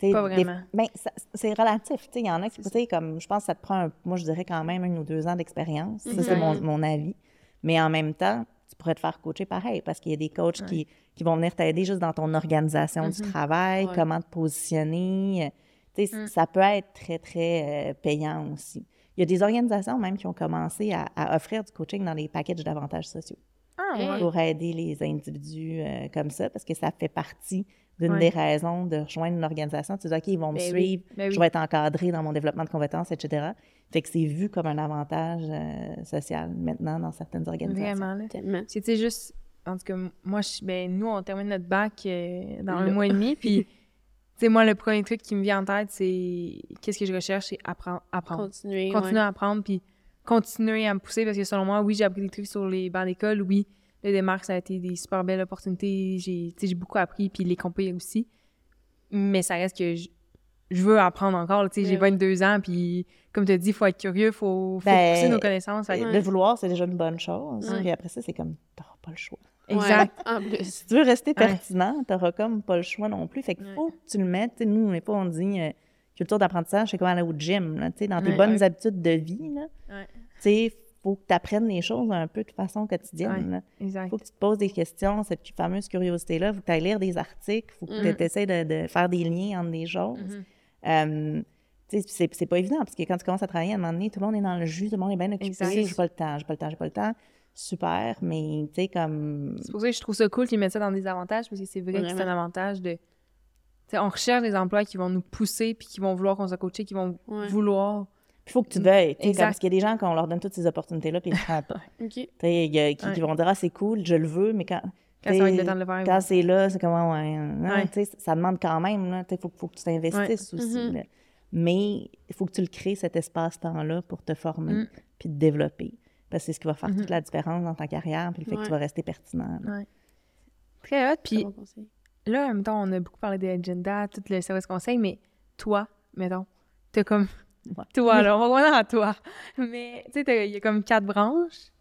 Pas vraiment. ben, c'est relatif. Il y en a qui, tu sais, comme, je pense que ça te prend, un- moi, je dirais quand même un ou deux ans d'expérience. Ça, c'est mon, Mhm. mon avis. Mais en même temps, tu pourrais te faire coacher pareil parce qu'il y a des coachs qui, qui vont venir t'aider juste dans ton organisation du Mhm. travail, Ouais. comment te positionner. Mm. Ça peut être très, très euh, payant aussi. Il y a des organisations même qui ont commencé à, à offrir du coaching dans les packages d'avantages sociaux Ah, ouais. pour aider les individus euh, comme ça, parce que ça fait partie d'une Ouais. des raisons de rejoindre une organisation. Tu dis, OK, ils vont me Ben oui. suivre, Ben je oui. vais être encadré dans mon développement de compétences, etc. Fait que c'est vu comme un avantage euh, social maintenant dans certaines organisations. Vraiment, là. Tellement. Sais, juste, en tout cas, moi, je, ben, nous, on termine notre bac euh, dans un mois et demi, puis, <laughs> sais, moi, le premier truc qui me vient en tête, c'est qu'est-ce que je recherche, c'est apprendre. apprendre. Continuer. Continuer ouais. à apprendre, puis continuer à me pousser, parce que selon moi, oui, j'ai appris des trucs sur les bancs d'école, oui, le démarque, ça a été des super belles opportunités, j'ai, tu sais, j'ai beaucoup appris, puis les compés aussi, mais ça reste que je, je veux apprendre encore, tu sais, j'ai Ben oui. 22 ans, puis comme tu as dit, il faut être curieux, il faut, faut Ben, pousser nos connaissances. fait. Le vouloir, c'est déjà une bonne chose. Ouais. Puis après ça, c'est comme, t'auras pas le choix. Exact. Ouais, en plus. Si tu veux rester pertinent, t'auras comme pas le choix non plus. Fait qu'il faut que tu le mettes. Tu sais, nous, on n'est pas, on dit, euh, culture d'apprentissage, c'est comme aller au gym. Là, tu dans tes bonnes habitudes de vie, tu sais, faut que tu apprennes les choses un peu de façon quotidienne. Exact. faut que tu te poses des questions, cette fameuse curiosité-là. faut que tu ailles lire des articles, faut que Mhm. tu essaies de, de faire des liens entre des choses. Euh, tu sais, c'est, c'est pas évident, parce que quand tu commences à travailler, à un moment donné, tout le monde est dans le jus, tout le monde est bien occupé, j'ai pas le temps, j'ai pas le temps, j'ai pas le temps. Super, mais tu sais, comme... C'est pour ça que je trouve ça cool qu'ils mettent ça dans des avantages, parce que c'est vrai que c'est un avantage de sais, on recherche des emplois qui vont nous pousser puis qui vont vouloir qu'on soit coaché, qui vont Ouais. vouloir. Il faut que tu veuilles. tu sais, Exact. comme- Parce qu'il y a des gens, quand on leur donne toutes ces opportunités-là, puis ils ne prennent pas. <laughs> OK. Tu sais, il y a- qui, Ouais. qui vont dire, ah, c'est cool, je le veux, mais quand. Quand ça va être t'sais, le temps de le faire. Quand c'est là, c'est comme, ouais, ouais, non, Ouais. tu sais, ça demande quand même, il faut, faut que tu t'investisses aussi. Mhm. là. Mais il faut que tu le crées, cet espace-temps-là, pour te former, Mm. puis te développer. Parce que c'est ce qui va faire Mhm. toute la différence dans ta carrière, puis le fait que tu vas rester pertinent. Très hot. Puis bon conseil. là, en même temps, on a beaucoup parlé d'agenda, tout le service conseil, mais toi, mettons, t'as comme. Ouais. <laughs> Toi, là, on va revenir à toi. Mais, tu sais, il y a comme quatre branches.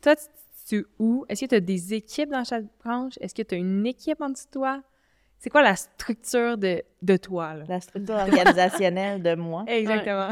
Toi, tu tu où? Est-ce que tu as des équipes dans chaque branche? Est-ce que tu as une équipe en dessous de toi? C'est quoi la structure de, de toi, là? La structure organisationnelle de moi. <laughs> Exactement.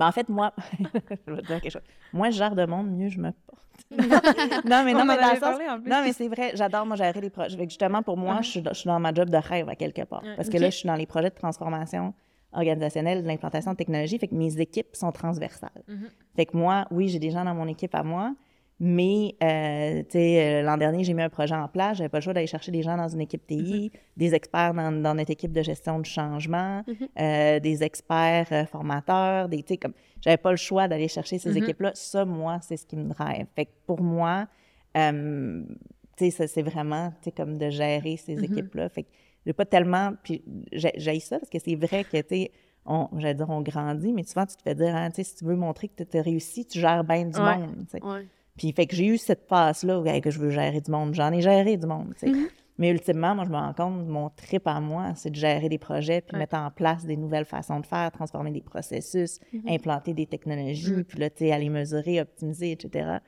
Ben, en fait, moi, <laughs> je vais te dire quelque chose. Moi, je gère de monde, mieux je me porte. <laughs> non, mais non, mais dans le sens-. Non, mais c'est vrai, j'adore, moi, gérer les projets. Justement, pour moi, je, suis dans, je suis dans ma job de rêve à quelque part. Parce que là, je suis dans les projets de transformation organisationnelle, de l'implantation de technologie. Fait que mes équipes sont transversales. Mhm. Fait que moi, oui, j'ai des gens dans mon équipe à moi, mais, euh, tu sais, euh, l'an dernier, j'ai mis un projet en place. J'avais pas le choix d'aller chercher des gens dans une équipe TI, des experts dans, dans notre équipe de gestion du changement, Mhm. euh, des experts euh, formateurs, des, tu sais, comme, j'avais pas le choix d'aller chercher ces Mhm. équipes-là. Ça, moi, c'est ce qui me drive. Fait que pour moi, tu sais, c'est vraiment, tu sais, comme de gérer ces Mhm. équipes-là. Fait que j'ai pas tellement, puis j'ai j'ai ça parce que c'est vrai que, tu sais, on, j'allais dire, on grandit, mais souvent, tu te fais dire, hein, tu sais, si tu veux montrer que tu as réussi, tu gères bien du Ouais. monde, tu sais. Ouais. Puis, fait que j'ai eu cette passe-là, où, hey, que je veux gérer du monde. J'en ai géré du monde, tu sais. Mhm. Mais ultimement, moi, je me rends compte, mon trip à moi, c'est de gérer des projets, puis Ouais. mettre en place des nouvelles façons de faire, transformer des processus, Mhm. implanter des technologies, Mhm. puis là, tu sais, aller mesurer, optimiser, etc.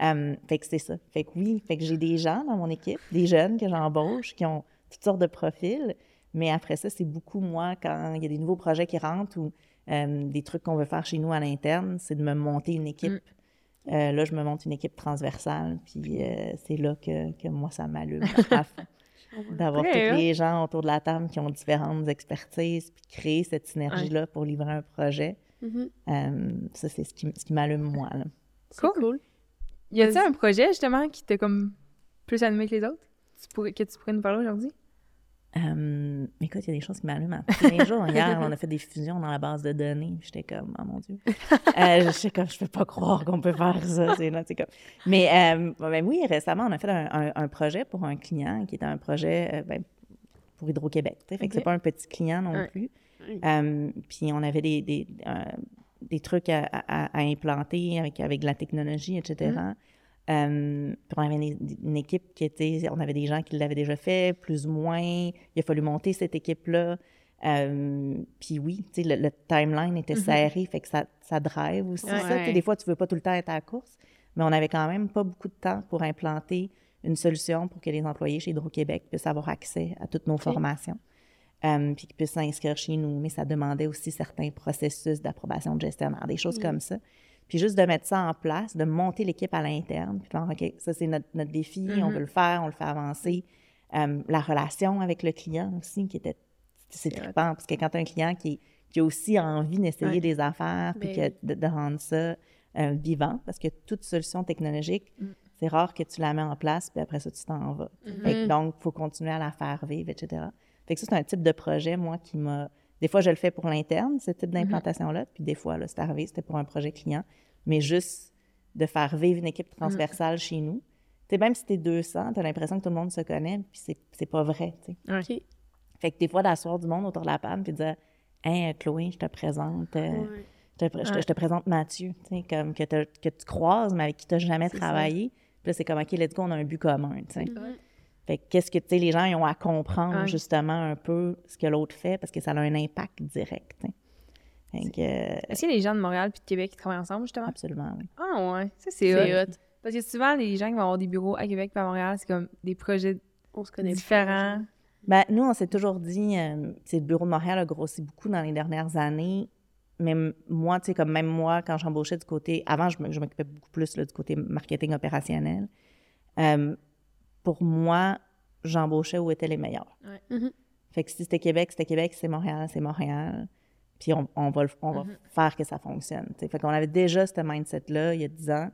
Um, fait que c'est ça. Fait que oui, fait que j'ai des gens dans mon équipe, des jeunes que j'embauche, qui ont toutes sortes de profils, mais après ça, c'est beaucoup, moi, quand il y a des nouveaux projets qui rentrent ou des trucs qu'on veut faire chez nous à l'interne, c'est de me monter une équipe. Euh, là, je me monte une équipe transversale, puis euh, c'est là que, que moi, ça m'allume à <laughs> fond. D'avoir tous les gens autour de la table qui ont différentes expertises, puis créer cette synergie-là pour livrer un projet. Mhm. Euh, ça, c'est ce qui, ce qui m'allume, moi. Là. Cool. cool. Y a-t-il un projet, justement, qui t'a comme plus animé que les autres? Tu pourrais- que tu pourrais nous parler aujourd'hui? Écoute, il y a des choses qui m'allument à tous les jours. <laughs> Hier, on a fait des fusions dans la base de données. J'étais comme, oh mon Dieu. <laughs> Euh, je comme, je peux pas croire qu'on peut faire ça. C'est là, c'est comme... Mais euh, ben oui, récemment, on a fait un, un- un projet pour un client qui était un projet euh, ben, pour Hydro-Québec. Fait que c'est pas un petit client non plus. Euh, puis on avait des, des, euh, des trucs à, à- à implanter avec, avec de la technologie, etc. Euh, puis on avait une, une équipe qui était, on avait des gens qui l'avaient déjà fait, plus ou moins. Il a fallu monter cette équipe-là. Euh, puis oui, tu sais, le, le timeline était serré, fait que ça, ça drive aussi. Ouais. ça. Des fois, tu veux pas tout le temps être à la course, mais on avait quand même pas beaucoup de temps pour implanter une solution pour que les employés chez Hydro-Québec puissent avoir accès à toutes nos formations. euh, puis qu'ils puissent s'inscrire chez nous. Mais ça demandait aussi certains processus d'approbation de gestionnaire, des choses comme ça. Puis juste de mettre ça en place, de monter l'équipe à l'interne, puis de faire, OK, ça c'est notre, notre défi, on veut le faire, on le fait avancer. Euh, la relation avec le client aussi, qui était, c'est trippant, parce que quand tu as un client qui, qui a aussi envie d'essayer Ouais. des affaires, puis Ben que de, de rendre ça euh, vivant, parce que toute solution technologique, c'est rare que tu la mets en place, puis après ça, tu t'en vas. Fait que donc, il faut continuer à la faire vivre, etc. Fait que ça, c'est un type de projet, moi, qui m'a... Des fois, je le fais pour l'interne, ce type d'implantation-là, puis des fois, là, c'est arrivé, c'était pour un projet client, mais juste de faire vivre une équipe transversale chez nous. Tu sais, même si t'es 200, t'as l'impression que tout le monde se connaît, puis c'est, c'est pas vrai, tu sais. OK. Fait que des fois, d'asseoir du monde autour de la table, puis de dire « Hein, Chloé, je te présente... euh, Ouais. je te, je te- je te présente Mathieu, tu sais, comme que, tu croises, mais avec qui tu n'as jamais C'est travaillé. Puis là, c'est comme, OK, let's go, on a un but commun, tu sais. Fait que qu'est-ce que, tu sais, les gens ils ont à comprendre Ouais. justement un peu ce que l'autre fait parce que ça a un impact direct, euh, Est-ce qu'il y a des gens de Montréal puis de Québec qui travaillent ensemble, justement? absolument, oui. Ah ouais, ça c'est hot. hot. Parce que souvent, les gens qui vont avoir des bureaux à Québec et à Montréal, c'est comme des projets On se connaît différents. Ben, nous, on s'est toujours dit, euh, le bureau de Montréal a grossi beaucoup dans les dernières années. Mais moi, tu sais, comme même moi, quand j'embauchais du côté. Avant, je m'occupais beaucoup plus là, du côté marketing opérationnel. Euh, pour moi, j'embauchais où étaient les meilleurs. Ouais. Mhm. Fait que si c'était Québec, c'était Québec. C'est Montréal, c'est Montréal. Puis on, on va, le- on va faire que ça fonctionne. tu sais. Fait qu'on avait déjà ce mindset-là il y a 10 ans.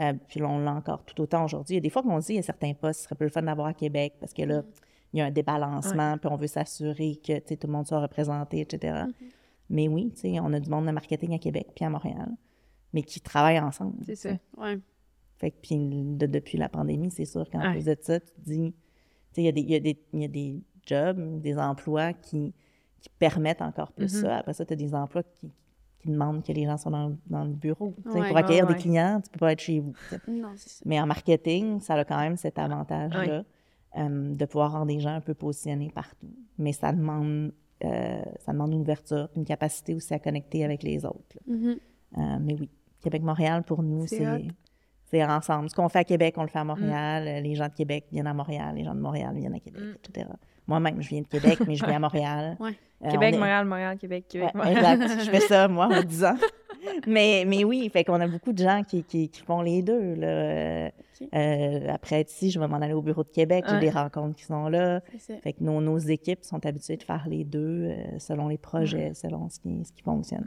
Euh, puis là, on l'a encore tout autant aujourd'hui. Il y a des fois qu'on se dit, il y a certains postes, ce serait plus le fun d'avoir à Québec parce que là, il y a un débalancement, puis on veut s'assurer que, tout le monde soit représenté, etc. Mais oui, on a du monde de marketing à Québec puis à Montréal, mais qui travaillent ensemble. C'est ça. Ouais. Fait que, puis de- depuis la pandémie, c'est sûr qu'en Ouais. plus de ça, tu te dis, tu sais, il y, a des- y, y a jobs, des emplois qui, qui permettent encore plus Mhm. ça. Après ça, tu as des emplois qui, qui demandent que les gens soient dans, dans le bureau. Tu sais, Ouais. Pour accueillir Ouais, des clients, tu peux pas être chez vous. Non, c'est ça. Mais en marketing, ça a quand même cet avantage-là euh, de pouvoir rendre des gens un peu positionnés partout. Mais ça demande, euh, ça demande une ouverture, une capacité aussi à connecter avec les autres. Mhm. Euh, mais oui, Québec-Montréal, pour nous, C'est c'est ensemble. Ce qu'on fait à Québec, on le fait à Mm. Montréal. Les gens de Québec viennent à Montréal. Les gens de Montréal viennent à Québec, Mm. etc. Moi-même, je viens de Québec, mais je <laughs> viens à Montréal. Ouais. Euh, Québec, est- Montréal, Montréal, Québec, Québec, Ouais, Montréal. exact. Je fais ça, moi, en <laughs> 10 ans. mais, mais oui, fait qu'on a beaucoup de gens qui, qui, qui font les deux. Là. Euh, euh, après être ici, je vais m'en aller au bureau de Québec. J'ai Ouais. des rencontres qui sont là. Fait que nos, nos équipes sont habituées de faire les deux euh, selon les projets, selon ce qui, ce qui fonctionne.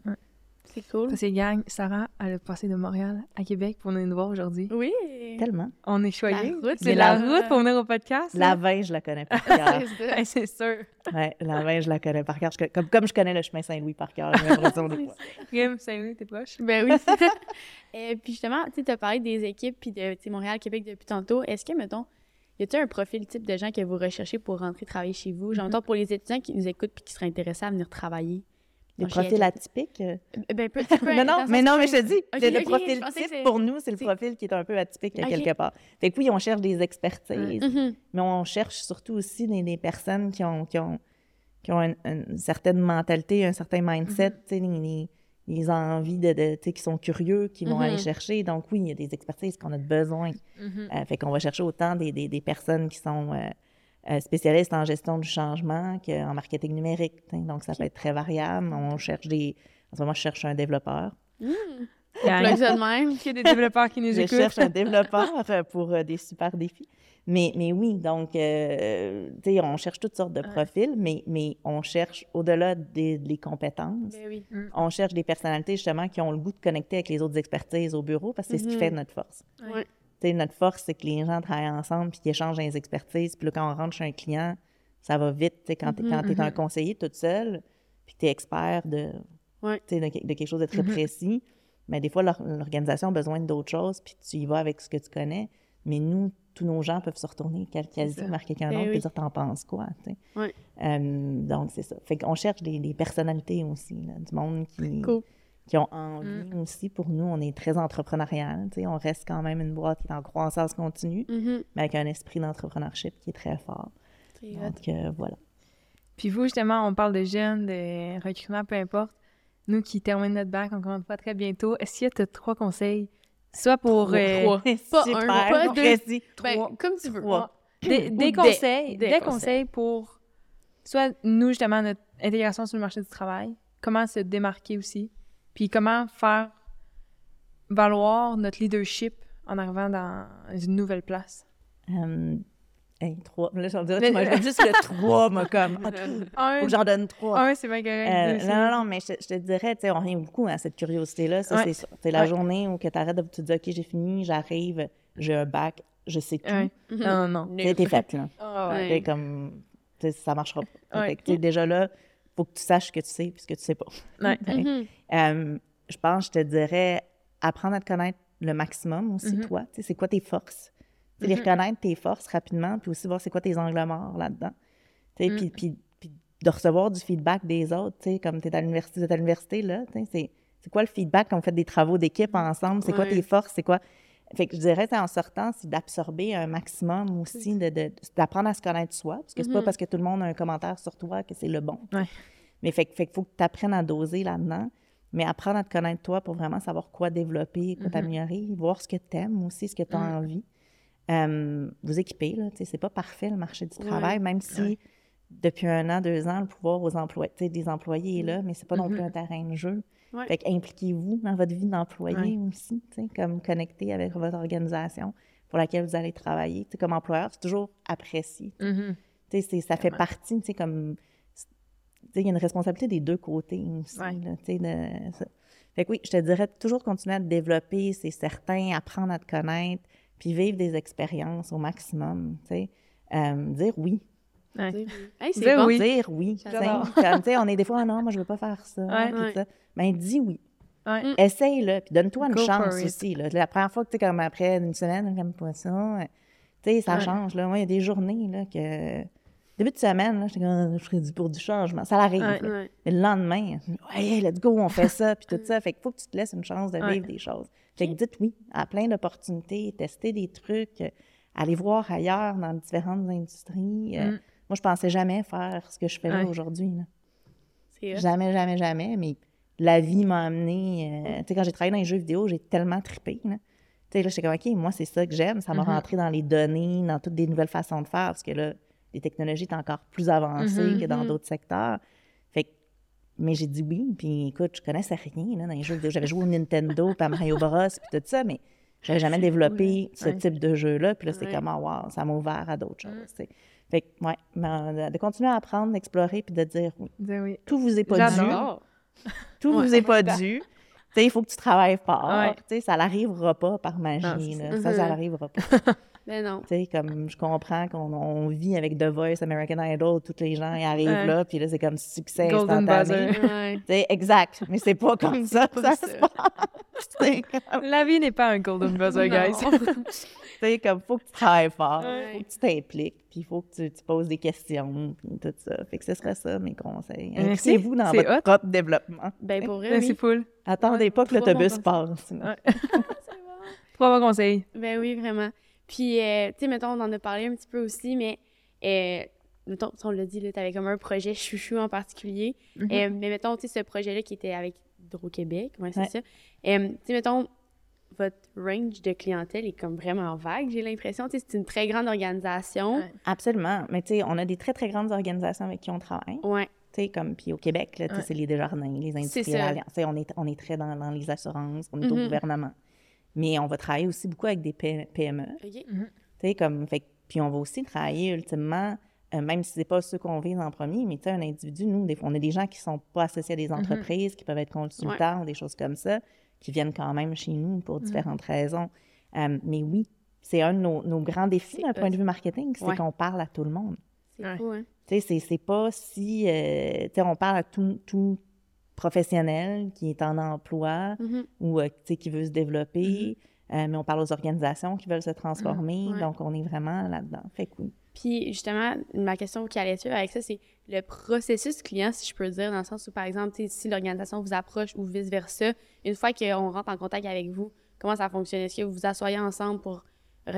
C'est cool. Parce que, gang, Sarah, elle a passé de Montréal à Québec pour venir nous voir aujourd'hui. Oui. Tellement. On est choyés. route, C'est la la- route pour venir au podcast. La veille, <laughs> je la connais par cœur. C'est sûr. Ouais, la veille, je la connais par cœur. Comme, comme je connais le chemin Saint-Louis par cœur, j'ai l'impression fois. <laughs> Rim, Saint-Louis, t'es proche? Ben oui. <laughs> Et puis justement, tu as parlé des équipes puis de tu sais, Montréal, Québec depuis tantôt. Est-ce que, mettons, y a-t-il un profil type de gens que vous recherchez pour rentrer travailler chez vous? Genre, mettons, pour les étudiants qui nous écoutent puis qui seraient intéressés à venir travailler. Des profils atypiques. euh, Ben, peu, <laughs> peu, non, non, mais non, mais je te dis, le, profil type, pour nous, c'est le profil qui est un peu atypique à quelque part. Fait que oui, on cherche des expertises, Mhm. mais on cherche surtout aussi des, des personnes qui ont, qui ont, qui ont une, une certaine mentalité, un certain mindset, les, les- les envies de, qui sont curieux, qui vont aller chercher. Donc oui, il y a des expertises qu'on a besoin. Euh, fait qu'on va chercher autant des, des, des personnes qui sont euh, euh, spécialistes en gestion du changement qu'en marketing numérique. Donc, ça peut être très variable. On cherche des... En ce moment, je cherche un développeur. Plug ça de même. Il y a des développeurs qui nous Je écoutent. cherche un <laughs> développeur euh, pour euh, des super défis. Mais, mais oui, donc, euh, tu sais, on cherche toutes sortes de profils, mais, mais on cherche, au-delà des, des compétences, Ben oui. on cherche des personnalités, justement, qui ont le goût de connecter avec les autres expertises au bureau, parce que c'est ce qui Mhm. fait notre force. Ouais. Tu notre force, c'est que les gens travaillent ensemble puis qu'ils échangent les expertises. Puis là, quand on rentre chez un client, ça va vite. Tu quand tu es un conseiller toute seule, puis que tu es expert de, Ouais. tu sais, de, de quelque chose de très Mhm. précis, mais des fois, l'or- l'organisation a besoin d'autres choses, puis tu y vas avec ce que tu connais. Mais nous, tous nos gens peuvent se retourner quasi vers quelqu'un Eh d'autre et oui. dire T'en penses quoi. Ouais. Euh, Donc, c'est ça. Fait qu'on cherche des, des personnalités aussi, là, du monde qui, Cool. Qui ont envie aussi. Pour nous, on est très entrepreneurial. tu sais, On reste quand même une boîte qui est en croissance continue, Mhm. mais avec un esprit d'entrepreneurship qui est très fort. C'est hot. Donc, euh, voilà. Puis vous, justement, on parle de jeunes, de recrutement, peu importe. Nous qui terminons notre bac, on commence pas très bientôt. Est-ce qu'il y a trois conseils? Soit pour... euh, Trois. <laughs> Pas Super, un, pas deux. précis. Ben, Trois. comme tu veux. Trois. Des, Ou des des- conseils, des des, conseils. conseils. pour soit nous justement notre intégration sur le marché du travail, comment se démarquer aussi, puis comment faire valoir notre leadership en arrivant dans une nouvelle place? Hey, trois. Là, j'en dirais, tu m'as juste le trois, moi, <laughs> comme. ah, Un, Faut que j'en donne trois. un c'est bien correct. Euh, non, non, non, mais je, je te dirais, tu sais, on revient beaucoup à cette curiosité-là, ça, Ouais. c'est la Ouais. journée où que tu arrêtes de te dire, OK, j'ai fini, j'arrive, j'ai un bac, je sais tout. Ouais. <laughs> Non, non, non. T'es faite, là. Ah, sais, comme, ça marchera pas. Ouais. Fait que, tu sais, déjà là, faut que tu saches ce que tu sais puis ce que tu sais pas. Ouais. <laughs> Mhm. Euh, je pense, je te dirais, apprendre à te connaître le maximum aussi, Mhm. toi. Tu sais, c'est quoi tes forces? Sais, les reconnaître tes forces rapidement, puis aussi voir c'est quoi tes angles morts là-dedans. Tu sais, Mm. puis, puis, puis de recevoir du feedback des autres, tu sais, comme tu es à l'université, à l'université, là, tu sais, c'est, quoi le feedback quand vous faites des travaux d'équipe ensemble? C'est quoi tes forces? C'est quoi... Fait que je dirais, en sortant, c'est d'absorber un maximum aussi, de, de- d'apprendre à se connaître soi, parce que c'est pas Mhm. parce que tout le monde a un commentaire sur toi que c'est le bon. Ouais. Mais fait, que- fait qu'il faut que tu apprennes à doser là-dedans, mais apprendre à te connaître toi pour vraiment savoir quoi développer, quoi Mhm. t'améliorer, voir ce que tu aimes aussi, ce que tu as Mhm. envie. Euh, vous équiper, là, c'est pas parfait le marché du Ouais. travail, même si Ouais. depuis un an, deux ans, le pouvoir aux employés, des employés est là, mais c'est pas non plus Mhm. un terrain de jeu. Ouais. Fait impliquez-vous dans votre vie d'employé Ouais. aussi, comme connecter avec votre organisation pour laquelle vous allez travailler. Comme employeur, c'est toujours apprécié. Mhm. C'est- ça fait partie, comme... Il y a une responsabilité des deux côtés aussi, Ouais. là, tu sais, de- ça. Fait que oui, je te dirais toujours continuer à te développer, c'est certain, apprendre à te connaître, puis vivre des expériences au maximum. Euh, dire oui. Ouais. Dire oui. Hey, c'est Dire bon. oui. Dire. Comme, on est des fois, ah non, moi, je veux pas faire ça. Ouais. Ouais. ça. Ben, dis oui. Ouais. Mm. Essaye-le, puis donne-toi une Go chance aussi. Là. La première fois que tu es comme après une semaine, pas ça. euh, Tu sais, ça Ouais. change. Là. Moi, il y a des journées là, que. Début de semaine, là, j'étais comme, je ferais du pour du changement. Ça l'arrive. Ouais. Mais le lendemain, ouais, let's go, on fait ça, puis tout ça. Fait qu'il faut que tu te laisses une chance de Ouais. vivre des choses. Fait que dites oui à plein d'opportunités, tester des trucs, euh, aller voir ailleurs dans différentes industries. Euh, Mm. Moi, je pensais jamais faire ce que je fais là Ouais. aujourd'hui. Jamais, jamais, jamais. Mais la vie m'a amené. euh, tu sais, quand j'ai travaillé dans les jeux vidéo, j'ai tellement trippé. Là. Tu sais, là, j'étais comme, OK, moi, c'est ça que j'aime. Ça m'a Mhm. rentré dans les données, dans toutes des nouvelles façons de faire, parce que là, les technologies sont encore plus avancées Mhm. que dans Mhm. d'autres secteurs. Fait que- mais j'ai dit oui, puis écoute, je connaissais rien là, dans les jeux vidéo. J'avais joué au Nintendo, puis à Mario Bros, puis tout ça, mais j'avais jamais développé ce Ouais. type de jeu-là. Puis là, c'est Ouais. comme, oh, wow, ça m'a ouvert à d'autres choses. Mm. sais. Fait que, ouais, mais, euh, de continuer à apprendre, d'explorer, puis de dire oui. Tout vous est pas dû. <laughs> Tout Ouais. vous est pas dû. Tu sais, il faut que tu travailles fort. Ouais. Tu sais, ça n'arrivera pas par magie. là. ça. Mhm. n'arrivera pas. <laughs> Ben non. Tu sais, comme je comprends qu'on on vit avec The Voice, American Idol, tous les gens y arrivent Ouais. là, puis là, c'est comme succès Golden instantané. buzzer. <laughs> Ouais. Tu sais, exact. Mais c'est pas comme ça que ça ça. se passe. <laughs> Tu sais, comme- La vie n'est pas un golden buzzer, guys. <laughs> tu sais, comme faut que tu travailles fort, Ouais. faut que tu t'impliques, puis il faut que tu, tu poses des questions, puis tout ça. Fait que ce serait ça, mes conseils. Impliquez-vous dans votre hot. propre développement. Ben pour vrai, Ouais, oui. C'est full. Attendez Ouais, pas que l'autobus passe. sinon. Ouais. C'est bon. Trois bons conseils. Ben oui, vraiment. Puis, euh, tu sais, mettons, on en a parlé un petit peu aussi, mais, euh, mettons, on l'a dit, là, t'avais comme un projet chouchou en particulier. Mhm. Euh, mais mettons, tu sais, ce projet-là qui était avec Hydro-Québec, ouais, c'est Ouais. ça. Euh, tu sais, mettons, votre range de clientèle est comme vraiment vague, j'ai l'impression. Tu sais, c'est une très grande organisation. Ouais. Absolument. Mais tu sais, on a des très, très grandes organisations avec qui on travaille. Ouais. Tu sais, comme, puis au Québec, là, tu c'est les Desjardins, les industriels. Tu sais, On est, on est très dans, dans les assurances, on est au Mhm. gouvernement. Mais on va travailler aussi beaucoup avec des PME. OK. Tu sais, comme, fait, que- puis on va aussi travailler ultimement, euh, même si c'est pas ceux qu'on vise en premier, mais tu sais, un individu, nous, des fois, on a des gens qui sont pas associés à des entreprises, qui peuvent être consultants ou des choses comme ça, qui viennent quand même chez nous pour différentes raisons. Euh, mais oui, c'est un de nos, nos grands défis d'un point de vue marketing, c'est Ouais. qu'on parle à tout le monde. C'est Ouais. fou, hein? Tu sais, c'est- c'est pas si... euh, tu sais, on parle à tout, tout professionnel qui est en emploi Mhm. ou euh, qui veut se développer, euh, mais on parle aux organisations qui veulent se transformer, Ouais. donc on est vraiment là-dedans. Fait que oui. Puis justement, ma question qui allait suivre avec ça, c'est le processus client, si je peux dire, dans le sens où, par exemple, si l'organisation vous approche ou vice-versa, une fois qu'on rentre en contact avec vous, comment ça fonctionne? Est-ce que vous vous asseyez ensemble pour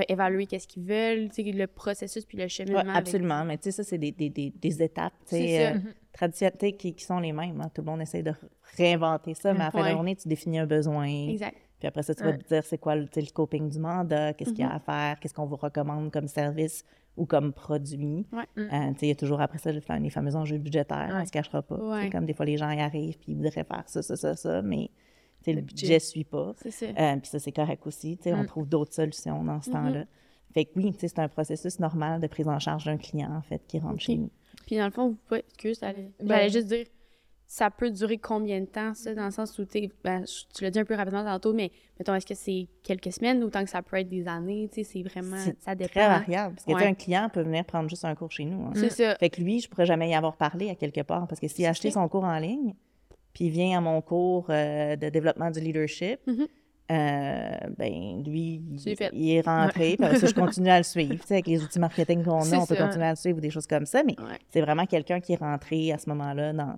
évaluer qu'est-ce qu'ils veulent, le processus puis le cheminement? Ouais, avec- absolument, mais tu sais, ça, c'est des, des, des, des étapes, euh, traditionnelles, tu sais, qui, qui sont les mêmes. hein. Tout le monde essaie de réinventer ça, mais à la fin de la journée, tu définis un besoin. Exact. Puis après ça, tu vas te dire c'est quoi le, le scoping du mandat, qu'est-ce qu'il y a à faire, qu'est-ce qu'on vous recommande comme service ou comme produit. Ouais. Euh, tu sais, il y a toujours après ça les fameux enjeux budgétaires, on ne se cachera pas. Ouais. Comme des fois, les gens y arrivent puis ils voudraient faire ça, ça, ça, ça, mais le Le budget. ne suit pas. C'est ça. Euh, puis ça, c'est correct aussi. tu sais, On Mm. trouve d'autres solutions dans ce temps-là. Fait que oui, tu sais, c'est un processus normal de prise en charge d'un client, en fait, qui rentre chez nous. Puis dans le fond, vous pouvez... Excuse, j'allais Ben- juste dire, ça peut durer combien de temps, ça, dans le sens où, ben, tu l'as dit un peu rapidement tantôt, mais mettons, est-ce que c'est quelques semaines ou tant que ça peut être des années, tu sais, c'est vraiment... Ça dépend. Très variable. Parce que Ouais. un client peut venir prendre juste un cours chez nous. hein. C'est ça. Fait que lui, je pourrais jamais y avoir parlé à quelque part. Parce que s'il a acheté son cours en ligne, puis il vient à mon cours euh, de développement du leadership, Mhm. euh, ben lui, il, est rentré. Puis après ça, je <laughs> continue à le suivre. Avec les outils marketing qu'on a, on peut ça. continuer à le suivre ou des choses comme ça. Mais Ouais. c'est vraiment quelqu'un qui est rentré à ce moment-là dans,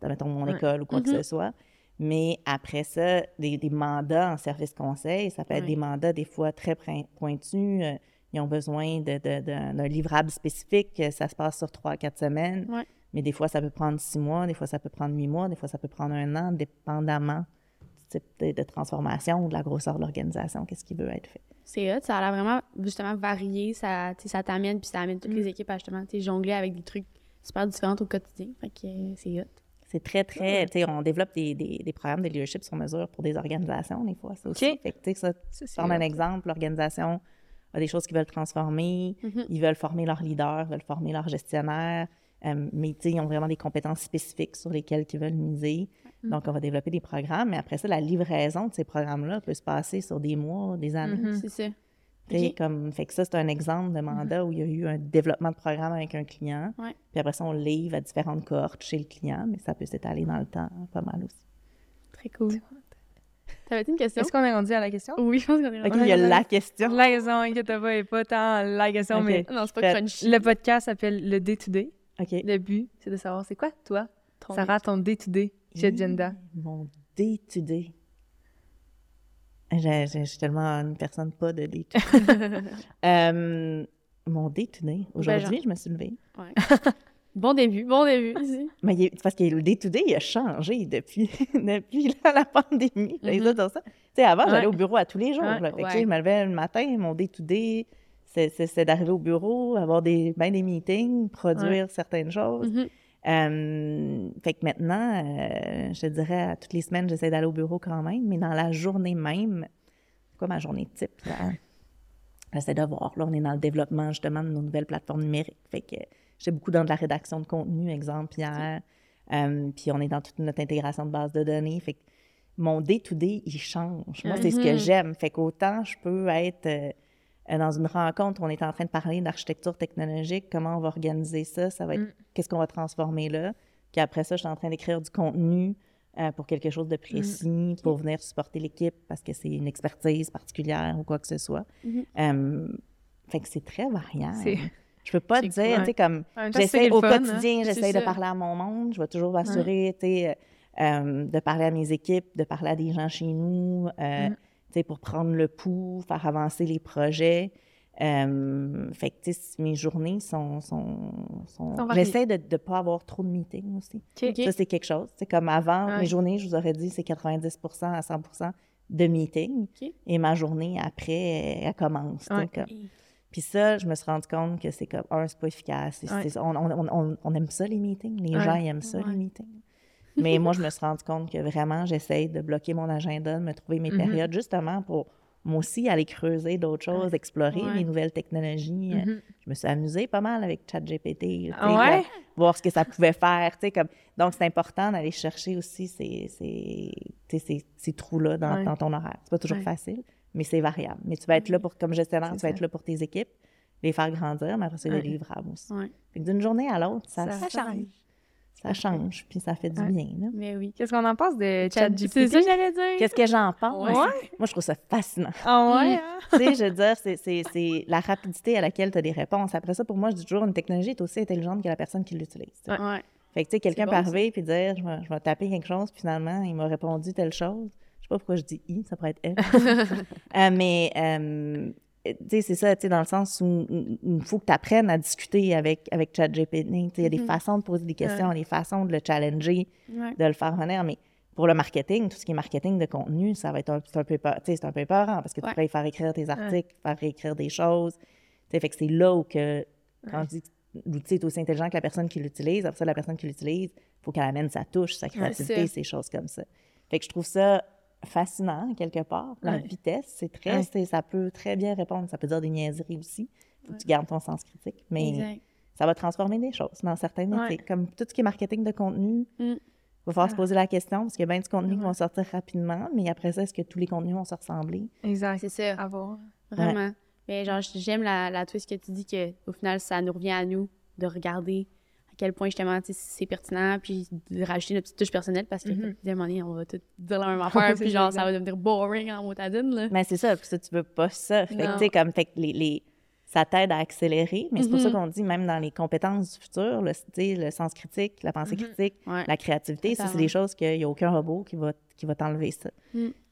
dans mettons, mon Ouais. école ou quoi Mhm. que ce soit. Mais après ça, des, des mandats en service conseil, ça peut être Ouais. des mandats des fois très poin- pointus. euh, ils ont besoin de- de- d'un livrable spécifique. Ça se passe sur trois, quatre semaines. Mais des fois, ça peut prendre six mois, des fois, ça peut prendre huit mois, des fois, ça peut prendre un an, dépendamment du type de, de transformation ou de la grosseur de l'organisation, qu'est-ce qui veut être fait. C'est hot, ça a l'air vraiment, justement, varié, ça, ça t'amène, puis ça amène toutes Mm. les équipes à, justement, jongler avec des trucs super différents au quotidien, fait que euh, c'est hot. C'est très, très. Tu sais, on développe des, des- des programmes de leadership sur mesure pour des organisations, des fois. Ça aussi. OK. Fait que, tu sais, ça, prendre un exemple, l'organisation a des choses qu'ils veulent transformer, Mhm. ils veulent former leurs leaders, veulent former leurs gestionnaires, euh, mais ils ont vraiment des compétences spécifiques sur lesquelles ils veulent miser. Donc, on va développer des programmes, mais après ça, la livraison de ces programmes-là peut se passer sur des mois, des années. Mhm. C'est ça. Tu Tu sais, Ok. Comme, fait que ça, c'est un exemple de mandat où il y a eu un développement de programme avec un client. Ouais. Puis après ça, on le livre à différentes cohortes chez le client, mais ça peut s'étaler dans le temps pas mal aussi. Très cool. T'avais une question? Est-ce qu'on est rendu à la question? Oui, je pense qu'on est OK, rendu il y a la question. La question, inquiète pas, est pas tant la question, Ok. mais Non, c'est pas crunchy. le podcast s'appelle le Day-to-Day. Le but, c'est de savoir c'est quoi, toi, Ton- Sarah, ton Day-to-Day chez Mmh, Agenda? Mon day-to-day. Je, suis tellement une personne pas de day-to-day. <laughs> Euh, mon day-to-day. Aujourd'hui, Ben, genre- je me suis levée. Ouais. <laughs> bon début, bon début. Mais il est- c'est parce que le day-to-day, il a changé depuis, <laughs> depuis la, la pandémie. Mhm. Tu sais, avant, j'allais au bureau à tous les jours. Ouais, là. Fait que, je me levais le matin, mon day-to-day, c'est d'arriver au bureau, avoir des, ben des meetings, produire certaines choses. Mhm. Euh, fait que maintenant, euh, je dirais, à toutes les semaines, j'essaie d'aller au bureau quand même, mais dans la journée même, c'est quoi ma journée type? Là? J'essaie de voir. Là, on est dans le développement justement de nos nouvelles plateformes numériques. Fait que j'étais beaucoup dans de la rédaction de contenu, exemple, hier. Euh, puis on est dans toute notre intégration de base de données. Fait que mon day-to-day, il change. Moi, c'est ce que Mhm. j'aime. Fait qu'autant je peux être euh, dans une rencontre on est en train de parler d'architecture technologique, comment on va organiser ça, ça va être Mm. qu'est-ce qu'on va transformer là. Puis après ça, je suis en train d'écrire du contenu euh, pour quelque chose de précis, pour venir supporter l'équipe parce que c'est une expertise particulière ou quoi que ce soit. Euh, fait que c'est très variable. C'est- Je peux pas <laughs> te dire, tu sais, comme j'essaie au fun, hein. quotidien, C'est j'essaie de ça. parler à mon monde. Je vais toujours m'assurer, tu sais, de parler à mes équipes, de parler à des gens chez nous, pour prendre le pouls, faire avancer les projets. Euh, fait que, tu sais, mes journées sont... sont, sont-. J'essaie de ne pas avoir trop de meetings aussi. Ça, c'est quelque chose. C'est comme avant, Ouais. mes journées, je vous aurais dit, c'est 90% à 100 de meetings. Et ma journée, après, elle, commence. Ouais. comme- Puis ça, je me suis rendu compte que c'est comme, un, c'est pas efficace. Ouais. on, on- on- on aime ça, les meetings. Les gens, ils aiment ça, les meetings. Mais moi, je me suis rendu compte que vraiment, j'essaye de bloquer mon agenda, de me trouver mes Mhm. périodes, justement pour moi aussi aller creuser d'autres choses, explorer Ouais. les nouvelles technologies. Euh, Mhm. Je me suis amusée pas mal avec ChatGPT. Ah ouais? voir ce que ça pouvait faire. Comme... Donc, c'est important d'aller chercher aussi ces, ces, ces, ces trous-là dans, Ouais. dans ton horaire. C'est pas toujours facile, mais c'est variable. Mais tu vas être là pour, comme gestionnaire, tu vas ça. être là pour tes équipes, les faire grandir, mais après, c'est des livrables aussi. D'une journée à l'autre, ça, Ça ça, change. Ça change, puis ça fait du bien. là. Mais oui. Qu'est-ce qu'on en pense de C'est ChatGPT? ça que j'allais dire? Qu'est-ce que j'en pense? Ouais. Moi, je trouve ça fascinant. Ah ouais? Mm. hein? tu <laughs> sais, je veux dire, c'est- c'est c'est la rapidité à laquelle tu as des réponses. Après ça, pour moi, je dis toujours, une technologie est aussi intelligente que la personne qui l'utilise. tu. Ouais. Fait que, tu sais, quelqu'un bon, peut arriver puis dire, je vais, je vais taper quelque chose, puis finalement, il m'a répondu telle chose. Je sais pas pourquoi je dis i, ça pourrait être f. <laughs> Euh, mais, euh, tu c'est ça, tu dans le sens où il- faut que tu apprennes à discuter avec, avec ChatGPT. Tu Il y a des Mhm. façons de poser des questions, des façons de le challenger, Ouais. de le faire venir. Mais pour le marketing, tout ce qui est marketing de contenu, ça va être un, c'est un peu peur, tu c'est un peu peurant parce que tu Ouais. pourrais y faire écrire tes articles, faire réécrire des choses. Tu fait que c'est là où que, quand je dis que l'outil est aussi intelligent que la personne qui l'utilise, après ça, la personne qui l'utilise, il faut qu'elle amène sa touche, sa créativité, ces choses comme ça. Fait que je trouve ça fascinant, quelque part. La Ouais. vitesse, c'est très, Ouais. ça peut très bien répondre. Ça peut dire des niaiseries aussi. Faut que tu gardes ton sens critique. Mais Exact. ça va transformer des choses dans certains métiers. Ouais. Comme tout ce qui est marketing de contenu, il Mm. va falloir se Ah. poser la question parce qu'il y a bien du contenu qui vont sortir rapidement, mais après ça, est-ce que tous les contenus vont se ressembler? Exact. C'est ça. À voir. Vraiment. Mais genre, j'aime la, la twist que tu dis que au final, ça nous revient à nous de regarder à quel point justement c'est pertinent, puis de rajouter notre petite touche personnelle parce que à un moment donné, on va tout dire la même affaire, <laughs> puis genre, ça va devenir boring en motadine. Là. Mais c'est ça, puis ça, tu veux pas ça. Fait que, Non. tu sais, comme, fait que les, les- ça t'aide à accélérer, mais c'est pour ça Mhm. qu'on dit, même dans les compétences du futur, le, sens critique, la pensée Mhm. critique, Ouais. la créativité, ça, c'est des choses qu'il n'y a aucun robot qui va, qui va t'enlever ça.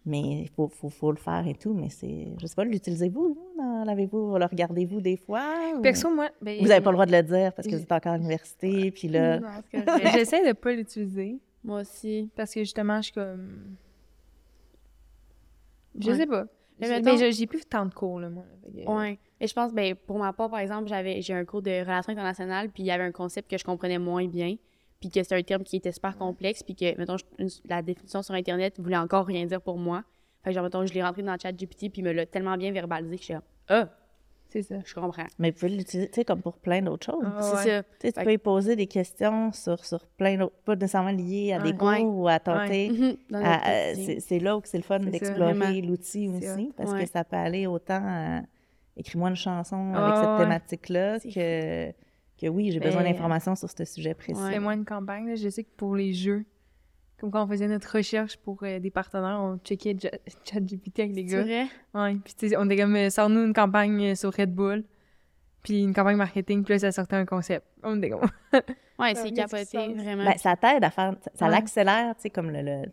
Mais il faut, faut, faut le faire et tout, mais c'est... Je sais pas, l'utilisez-vous, L'avez-vous, le regardez-vous des fois? ou- Perso, moi, ben, Vous n'avez pas le droit de le dire parce que vous êtes encore à l'université, puis là... <laughs> J'essaie de pas l'utiliser Moi aussi. parce que justement, je suis comme. Je Ouais. sais pas. Mais j'ai plus tant de cours, là, moi. Ouais. Et je pense, ben, pour ma part, par exemple, j'avais, j'ai un cours de relations internationales, puis il y avait un concept que je comprenais moins bien, puis que c'était un terme qui était super complexe, puis que, mettons, une- la définition sur Internet voulait encore rien dire pour moi. Fait que, genre, mettons, je l'ai rentré dans le chat GPT, puis il me l'a tellement bien verbalisé que je suis ah, C'est ça. je comprends. Mais vous pouvez l'utiliser, tu sais, comme pour plein d'autres choses. Ah, C'est ouais. ça. Tu sais, tu Fait peux y poser des questions sur, sur plein d'autres, pas nécessairement liées à des Ouais. cours Ouais. ou à tenter. Mhm. <laughs> À- c'est c'est là où c'est le fun C'est d'explorer l'outil C'est aussi, parce Ouais. que ça peut aller autant à écris-moi une chanson Ah, avec cette ouais. thématique-là C'est que, que oui, j'ai besoin d'informations sur ce sujet précis. Ouais. Fais-moi une campagne. là. Je sais que pour les jeux, comme quand on faisait notre recherche pour euh, des partenaires, on checkait <laughs> ChatGPT avec les C'est gars. vrai? Ouais. Puis tu sais, on était comme, euh, sors-nous une campagne euh, sur Red Bull. Puis une campagne marketing, puis là, ça sortait un concept. On était comme, <laughs> Ouais, c'est capoté, vraiment. Ben, ça t'aide à faire, ça, Ouais. l'accélère, tu sais, comme le-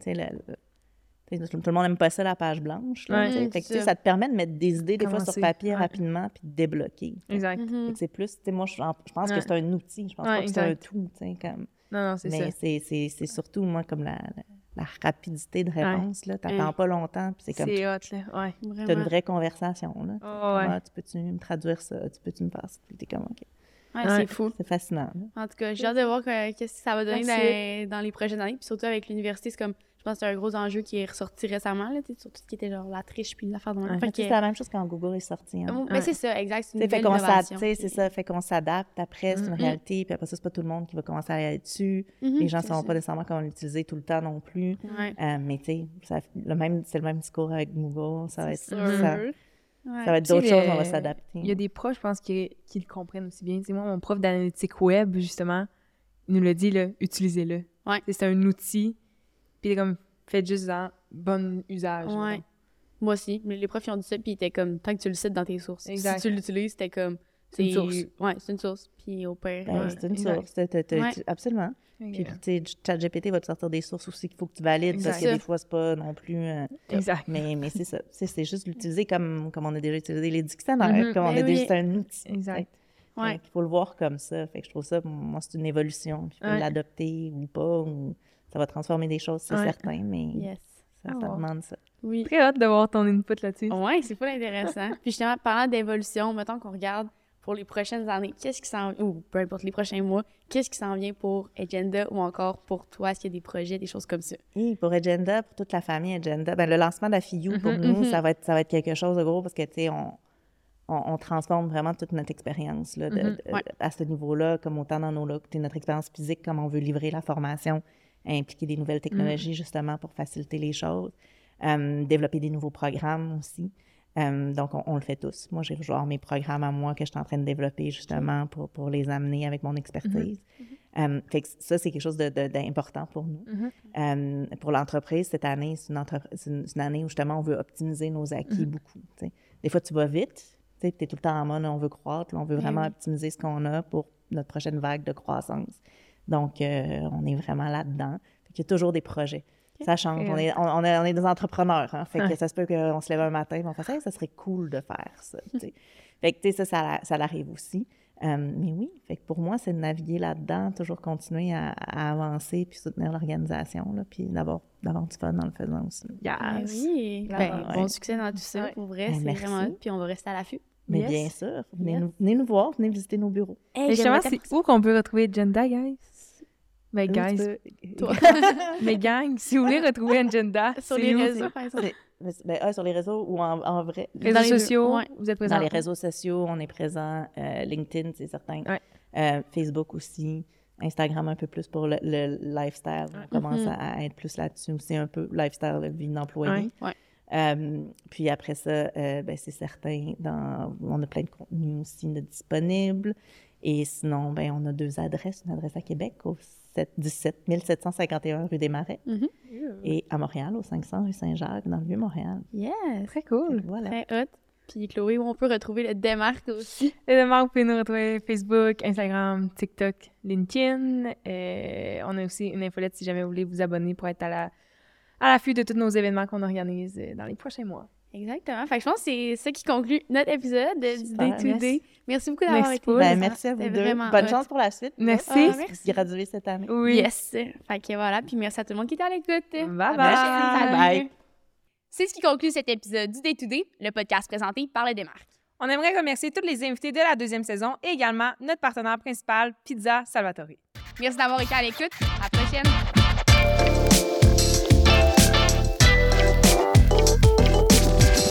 tout le monde n'aime pas ça, la page blanche. là, Ouais. Fait que, ça. te permet de mettre des idées, des fois, sur papier Ouais. rapidement, puis de débloquer. exact. Fait que C'est plus, tu sais, moi, je, pense Ouais. que c'est un outil. Je pense Ouais, pas que c'est un tout, comme... Non, non, c'est ça. Mais c'est- c'est c'est surtout, moi, comme la, la, la rapidité de réponse, là. T'attends Ouais. pas longtemps, puis c'est comme... C'est hot, là. Ouais. T'as une vraie conversation, là. Oh, ouais. Ah, tu peux-tu me traduire ça? Tu peux-tu me faire ça? Puis t'es comme, OK. Ouais, Ouais. c'est fou. C'est fascinant, là. En tout cas, j'ai hâte de voir que- qu'est-ce que ça va donner dans, dans les prochaines années. Puis surtout avec l'université, c'est comme, pense que c'est un gros enjeu qui est ressorti récemment, là, sur tout ce qui était genre la triche puis l'affaire de même. Ouais. C'est la même chose quand Google est sorti. hein. Ouais. mais c'est ça, exact. C'est fait qu'on c'est ça, fait qu'on s'adapte après, c'est une Mhm. réalité, puis après ça, c'est pas tout le monde qui va commencer à aller dessus. Mhm, Les gens ne savent pas nécessairement comment l'utiliser tout le temps non plus. Ouais. Euh, mais tu sais, le même, c'est le même discours avec Google, ça va être, ça, sûr. ça Ouais. va être d'autres choses, on va s'adapter. Il y a des profs, je pense, qui, qui le comprennent aussi bien. Tu sais, moi, mon prof d'analytique web, justement, il nous l'a dit, là, utilisez-le. Ouais. C'est un outil, puis comme, faites juste en bon usage. Ouais. Moi aussi. Mais les profs, ils ont dit ça, puis ils étaient comme, tant que tu le cites dans tes sources. Exact. Si tu l'utilises, c'était comme. C'est une source. Ouais, c'est une source. Puis au pire. Ben, euh, c'est une source. t'as- Ouais. tu- Absolument. Fait Puis, tu sais, ChatGPT va te sortir des sources aussi qu'il faut que tu valides, parce Exact. que des fois, c'est pas non plus... euh, Exact. mais mais c'est ça. C'est c'est juste l'utiliser comme, comme on a déjà utilisé les dictionnaires, Mhm. comme on Ben a déjà... C'est un outil. Exact. Ouais. Il faut le voir comme ça. Fait que je trouve ça, moi, c'est une évolution. Puis il faut Ouais. l'adopter ou pas. Ou... Ça va transformer des choses, c'est Ouais. certain, mais Yes. ça, Ah ça demande ça. Oui. Très hâte de voir ton input là-dessus. Ouais, c'est pas intéressant. Puis justement, parlant d'évolution, mettons qu'on regarde pour les prochaines années, qu'est-ce qui s'en ou peu importe les prochains mois, qu'est-ce qui s'en vient pour Agenda ou encore pour toi, est-ce qu'il y a des projets, des choses comme ça? Et pour Agenda, pour toute la famille Agenda, ben, le lancement de la FIU, pour Mhm, nous, mhm. ça, va être, ça va être quelque chose de gros parce que, tu sais, on, on, on transforme vraiment toute notre expérience Mhm, ouais. à ce niveau-là, comme autant dans nos là, tu sais, notre expérience physique, comme on veut livrer la formation, impliquer des nouvelles technologies justement pour faciliter les choses, euh, développer des nouveaux programmes aussi. Euh, donc, on, on le fait tous. Moi, j'ai genre mes programmes à moi que je suis en train de développer justement pour, pour les amener avec mon expertise. Euh, fait que ça, c'est quelque chose d'important pour nous. Mhm. Euh, pour l'entreprise, cette année, c'est une, année où justement on veut optimiser nos acquis beaucoup. Des fois, tu vas vite, tu es tout le temps en mode on veut croître, on veut vraiment oui. optimiser ce qu'on a pour notre prochaine vague de croissance. Donc, euh, on est vraiment là-dedans. Qu'il y a toujours des projets. Ça change. On est, on, on est, on est des entrepreneurs. Hein? Fait que Ouais. ça se peut qu'on se lève un matin et on fasse Hey, ça serait cool de faire ça. tu sais. <laughs> fait que tu sais, ça, ça, ça l'arrive aussi. Euh, mais oui, fait que pour moi, c'est de naviguer là-dedans, toujours continuer à, à avancer puis soutenir l'organisation, puis d'avoir, d'avoir du fun dans le faisant aussi. Yes. oui! Ben, ouais. Bon succès dans tout ça, Ouais. pour vrai, Ben, c'est vraiment puis on va rester à l'affût. Mais Yes. bien sûr, venez, Yes. nous, venez nous voir, venez visiter nos bureaux. Et justement, c'est où qu'on peut retrouver Agenda, guys? Où guys. Toi. <laughs> <laughs> Mais gang, si vous voulez retrouver Agenda, Sur les où? réseaux, par exemple. Ben, ah, sur les réseaux ou en, en vrai? Réseaux Dans les deux, sociaux, ouais. vous êtes présents. Dans les réseaux sociaux, on est présent. euh, LinkedIn, c'est certain. Ouais. Euh, Facebook aussi. Instagram un peu plus pour le, le lifestyle. On commence Mhm. à être plus là-dessus aussi un peu. Lifestyle, la vie d'employé. Ouais. Ouais. Euh, puis après ça, euh, ben, c'est certain, dans, on a plein de contenus aussi de disponibles. Et sinon, ben, on a deux adresses. Une adresse à Québec au 7, 17 1751 rue des Marais Mhm. et à Montréal au 500 rue Saint-Jacques dans le Vieux-Montréal. Yes! Très cool. Voilà. Très hot. Puis Chloé, où on peut retrouver le démarque aussi? Et demain, vous pouvez nous retrouver Facebook, Instagram, TikTok, LinkedIn. Euh, on a aussi une infolette si jamais vous voulez vous abonner pour être à la à l'affût de tous nos événements qu'on organise euh, dans les prochains mois. Exactement. Fait que je pense que c'est ça qui conclut notre épisode de- du Day to Day. merci. Merci beaucoup d'avoir été là. Ben, merci à vous deux. Bonne hot. chance pour la suite. Merci. Ah, Vous merci. graduez cette année. Oui. Yes. Fait que voilà. Puis merci à tout le monde qui était à l'écoute. Bye bye. Bye. C'est ce qui conclut cet épisode du Day to Day, le podcast présenté par le Démarque. On aimerait remercier tous les invités de la deuxième saison et également notre partenaire principal, Pizza Salvatore. Merci d'avoir été à l'écoute. À la prochaine.